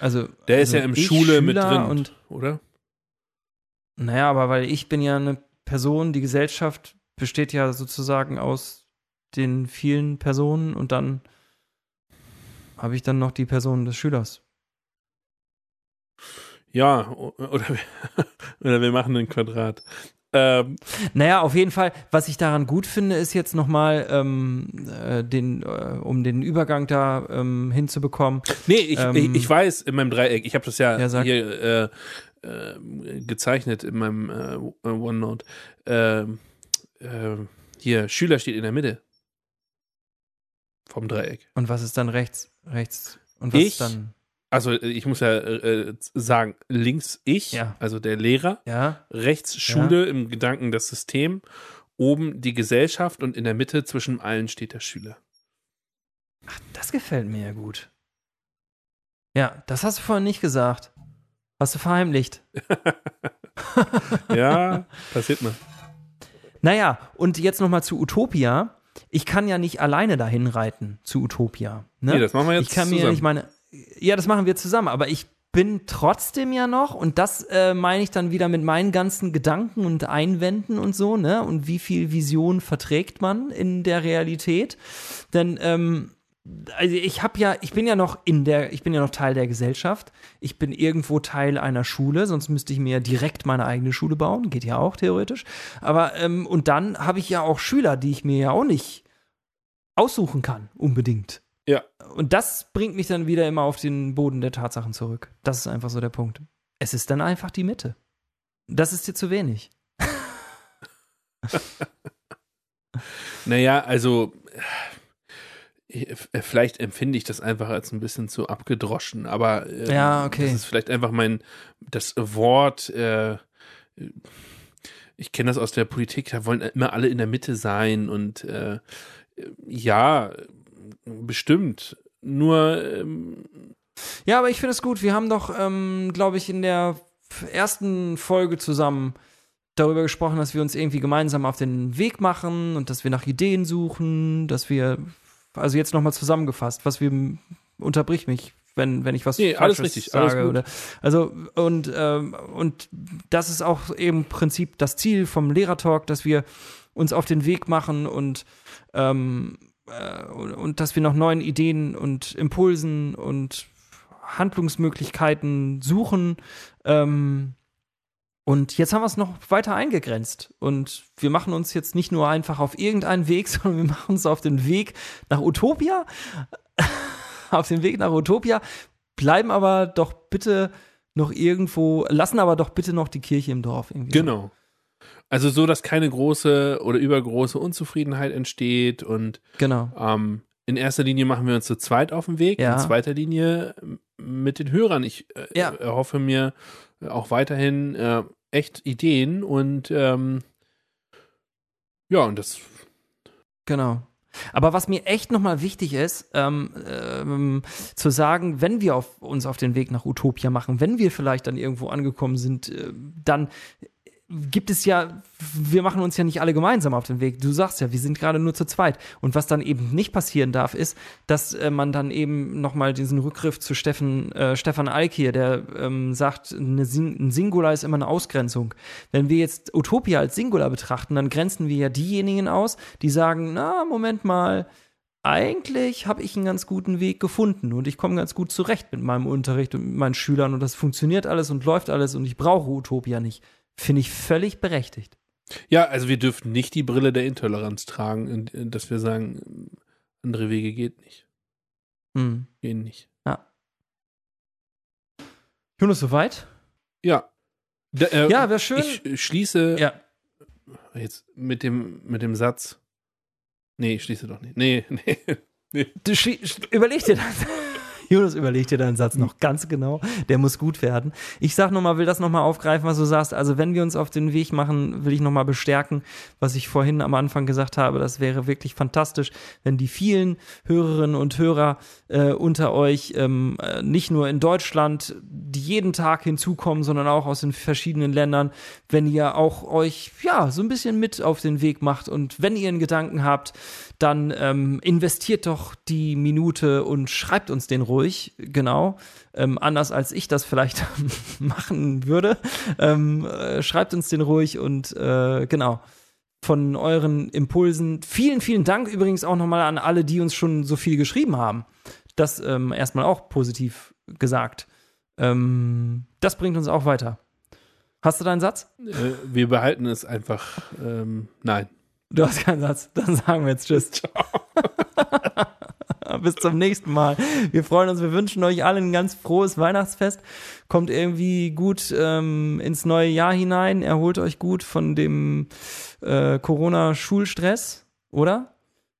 Also. Der also ist ja im ich, Schule mit Schüler drin, Und, oder? naja, aber weil ich bin ja eine Person, die Gesellschaft besteht ja sozusagen aus den vielen Personen und dann habe ich dann noch die Person des Schülers. Ja, oder, wir- oder wir machen ein Quadrat. Ähm, Naja, auf jeden Fall, was ich daran gut finde, ist jetzt nochmal, ähm, äh, den, äh, um den Übergang da ähm, hinzubekommen. nee, ich, Ähm, ich, ich weiß in meinem Dreieck, ich habe das ja, Ja, hier äh, äh, gezeichnet in meinem äh, OneNote. Ähm, äh, hier, Schüler steht in der Mitte vom Dreieck. Und was ist dann rechts? Rechts. Und was Ich? ist dann? Also äh, ich muss ja äh, sagen, links ich, Ja. also der Lehrer, Ja, rechts Schule im Gedanken das System, oben die Gesellschaft und in der Mitte zwischen allen steht der Schüler. das gefällt mir ja gut. Ja, das hast du vorhin nicht gesagt. Hast du verheimlicht. Ja, passiert mal. Naja, und jetzt nochmal zu Utopia. Ich kann ja nicht alleine dahin reiten zu Utopia. Ne? Nee, das machen wir jetzt ich kann mir zusammen. nicht meine. Ja, das machen wir zusammen, aber ich bin trotzdem ja noch, und das äh, meine ich dann wieder mit meinen ganzen Gedanken und Einwänden und so, ne? Und wie viel Vision verträgt man in der Realität? Denn ähm, also ich habe ja, ich bin ja noch in der, ich bin ja noch Teil der Gesellschaft. Ich bin irgendwo Teil einer Schule, sonst müsste ich mir direkt meine eigene Schule bauen. Geht ja auch theoretisch. Aber ähm, und dann habe ich ja auch Schüler, die ich mir ja auch nicht aussuchen kann, unbedingt. Ja. Und das bringt mich dann wieder immer auf den Boden der Tatsachen zurück. Das ist einfach so der Punkt. Es ist dann einfach die Mitte. Das ist dir zu wenig. naja, also äh, vielleicht empfinde ich das einfach als ein bisschen zu abgedroschen, aber äh, ja, okay. das ist vielleicht einfach mein das Wort. Äh, ich kenne das aus der Politik, da wollen immer alle in der Mitte sein und äh, ja, bestimmt. Nur ähm, ja, aber ich finde es gut. Wir haben doch, ähm, glaube ich, in der ersten Folge zusammen darüber gesprochen, dass wir uns irgendwie gemeinsam auf den Weg machen und dass wir nach Ideen suchen, dass wir also jetzt nochmal zusammengefasst, was wir, unterbrich mich, wenn, wenn ich was nee, alles richtig, sage. Alles oder, also, und, ähm, und das ist auch eben im Prinzip das Ziel vom Lehrertalk, dass wir uns auf den Weg machen und, ähm, äh, und, dass wir nach neuen Ideen und Impulsen und Handlungsmöglichkeiten suchen. Ähm, und jetzt haben wir es noch weiter eingegrenzt. Und wir machen uns jetzt nicht nur einfach auf irgendeinen Weg, sondern wir machen uns auf den Weg nach Utopia. auf den Weg nach Utopia. Bleiben aber doch bitte noch irgendwo, lassen aber doch bitte noch die Kirche im Dorf irgendwie. Genau. Also so, dass keine große oder übergroße Unzufriedenheit entsteht und genau. Ähm, in erster Linie machen wir uns zu zweit auf den Weg, Ja. in zweiter Linie mit den Hörern. Ich äh, Ja. erhoffe mir auch weiterhin äh, echt Ideen und ähm, ja, und das Genau. Aber was mir echt nochmal wichtig ist, ähm, ähm, zu sagen, wenn wir auf, uns auf den Weg nach Utopia machen, wenn wir vielleicht dann irgendwo angekommen sind, äh, dann gibt es ja, wir machen uns ja nicht alle gemeinsam auf den Weg. Du sagst ja, wir sind gerade nur zu zweit. Und was dann eben nicht passieren darf, ist, dass äh, man dann eben nochmal diesen Rückgriff zu Steffen, äh, Stefan Eick hier, der ähm, sagt, Sing ein Singular ist immer eine Ausgrenzung. Wenn wir jetzt Utopia als Singular betrachten, dann grenzen wir ja diejenigen aus, die sagen, na, Moment mal, eigentlich habe ich einen ganz guten Weg gefunden und ich komme ganz gut zurecht mit meinem Unterricht und mit meinen Schülern und das funktioniert alles und läuft alles und ich brauche Utopia nicht. Finde ich völlig berechtigt. Ja, also wir dürfen nicht die Brille der Intoleranz tragen, in- dass wir sagen, andere Wege geht nicht. Hm. Gehen nicht. Jonas, soweit? Ja. Da, äh, Ja, wäre schön. Ich schließe ja. jetzt mit dem, mit dem Satz. Nee, ich schließe doch nicht. Nee, nee. Du schlie- sch- überleg dir das. Jonas, überleg dir deinen Satz noch ganz genau. Der muss gut werden. Ich sag nochmal, will das nochmal aufgreifen, was du sagst. Also, wenn wir uns auf den Weg machen, will ich nochmal bestärken, was ich vorhin am Anfang gesagt habe. Das wäre wirklich fantastisch, wenn die vielen Hörerinnen und Hörer äh, unter euch ähm, äh, nicht nur in Deutschland, die jeden Tag hinzukommen, sondern auch aus den verschiedenen Ländern, wenn ihr auch euch ja so ein bisschen mit auf den Weg macht und wenn ihr einen Gedanken habt, dann ähm, investiert doch die Minute und schreibt uns den ruhig, genau. Ähm, anders als ich das vielleicht machen würde. Ähm, äh, schreibt uns den ruhig und äh, genau von euren Impulsen. Vielen, vielen Dank übrigens auch nochmal an alle, die uns schon so viel geschrieben haben. Das ähm, erstmal auch positiv gesagt. Ähm, das bringt uns auch weiter. Hast du deinen Satz? äh, wir behalten es einfach. Ähm, nein. Du hast keinen Satz. Dann sagen wir jetzt Tschüss. Bis zum nächsten Mal. Wir freuen uns. Wir wünschen euch allen ein ganz frohes Weihnachtsfest. Kommt irgendwie gut ähm, ins neue Jahr hinein. Erholt euch gut von dem äh, Corona-Schulstress, oder?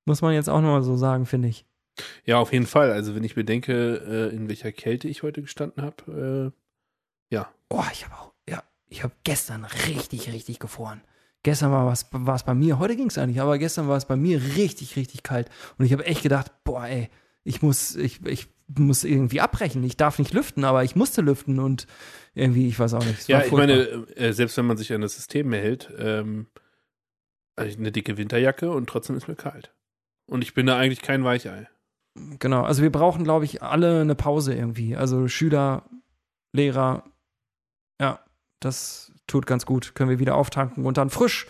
Muss man jetzt auch nochmal so sagen, finde ich. Ja, auf jeden Fall. Also wenn ich bedenke, äh, in welcher Kälte ich heute gestanden habe, äh, ja. Oh, ich habe auch, ja, ich habe gestern richtig, richtig gefroren. Gestern war es war es bei mir, heute ging es eigentlich, aber gestern war es bei mir richtig, richtig kalt. Und ich habe echt gedacht, boah, ey, ich muss, ich, ich muss irgendwie abbrechen. Ich darf nicht lüften, aber ich musste lüften und irgendwie, ich weiß auch nicht. Ja, ich meine, äh, selbst wenn man sich an das System hält, ähm, also eine dicke Winterjacke und trotzdem ist mir kalt. Und ich bin da eigentlich kein Weichei. Genau, also wir brauchen, glaube ich, alle eine Pause irgendwie. Also Schüler, Lehrer. Ja, das tut ganz gut. Können wir wieder auftanken und dann frisch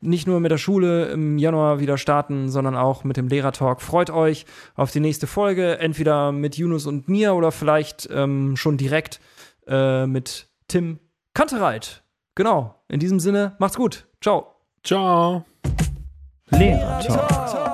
nicht nur mit der Schule im Januar wieder starten, sondern auch mit dem Lehrertalk. Freut euch auf die nächste Folge, entweder mit Yunus und mir oder vielleicht ähm, schon direkt äh, mit Tim Kantereit. Genau. In diesem Sinne, macht's gut. Ciao. Ciao. Lehrertalk.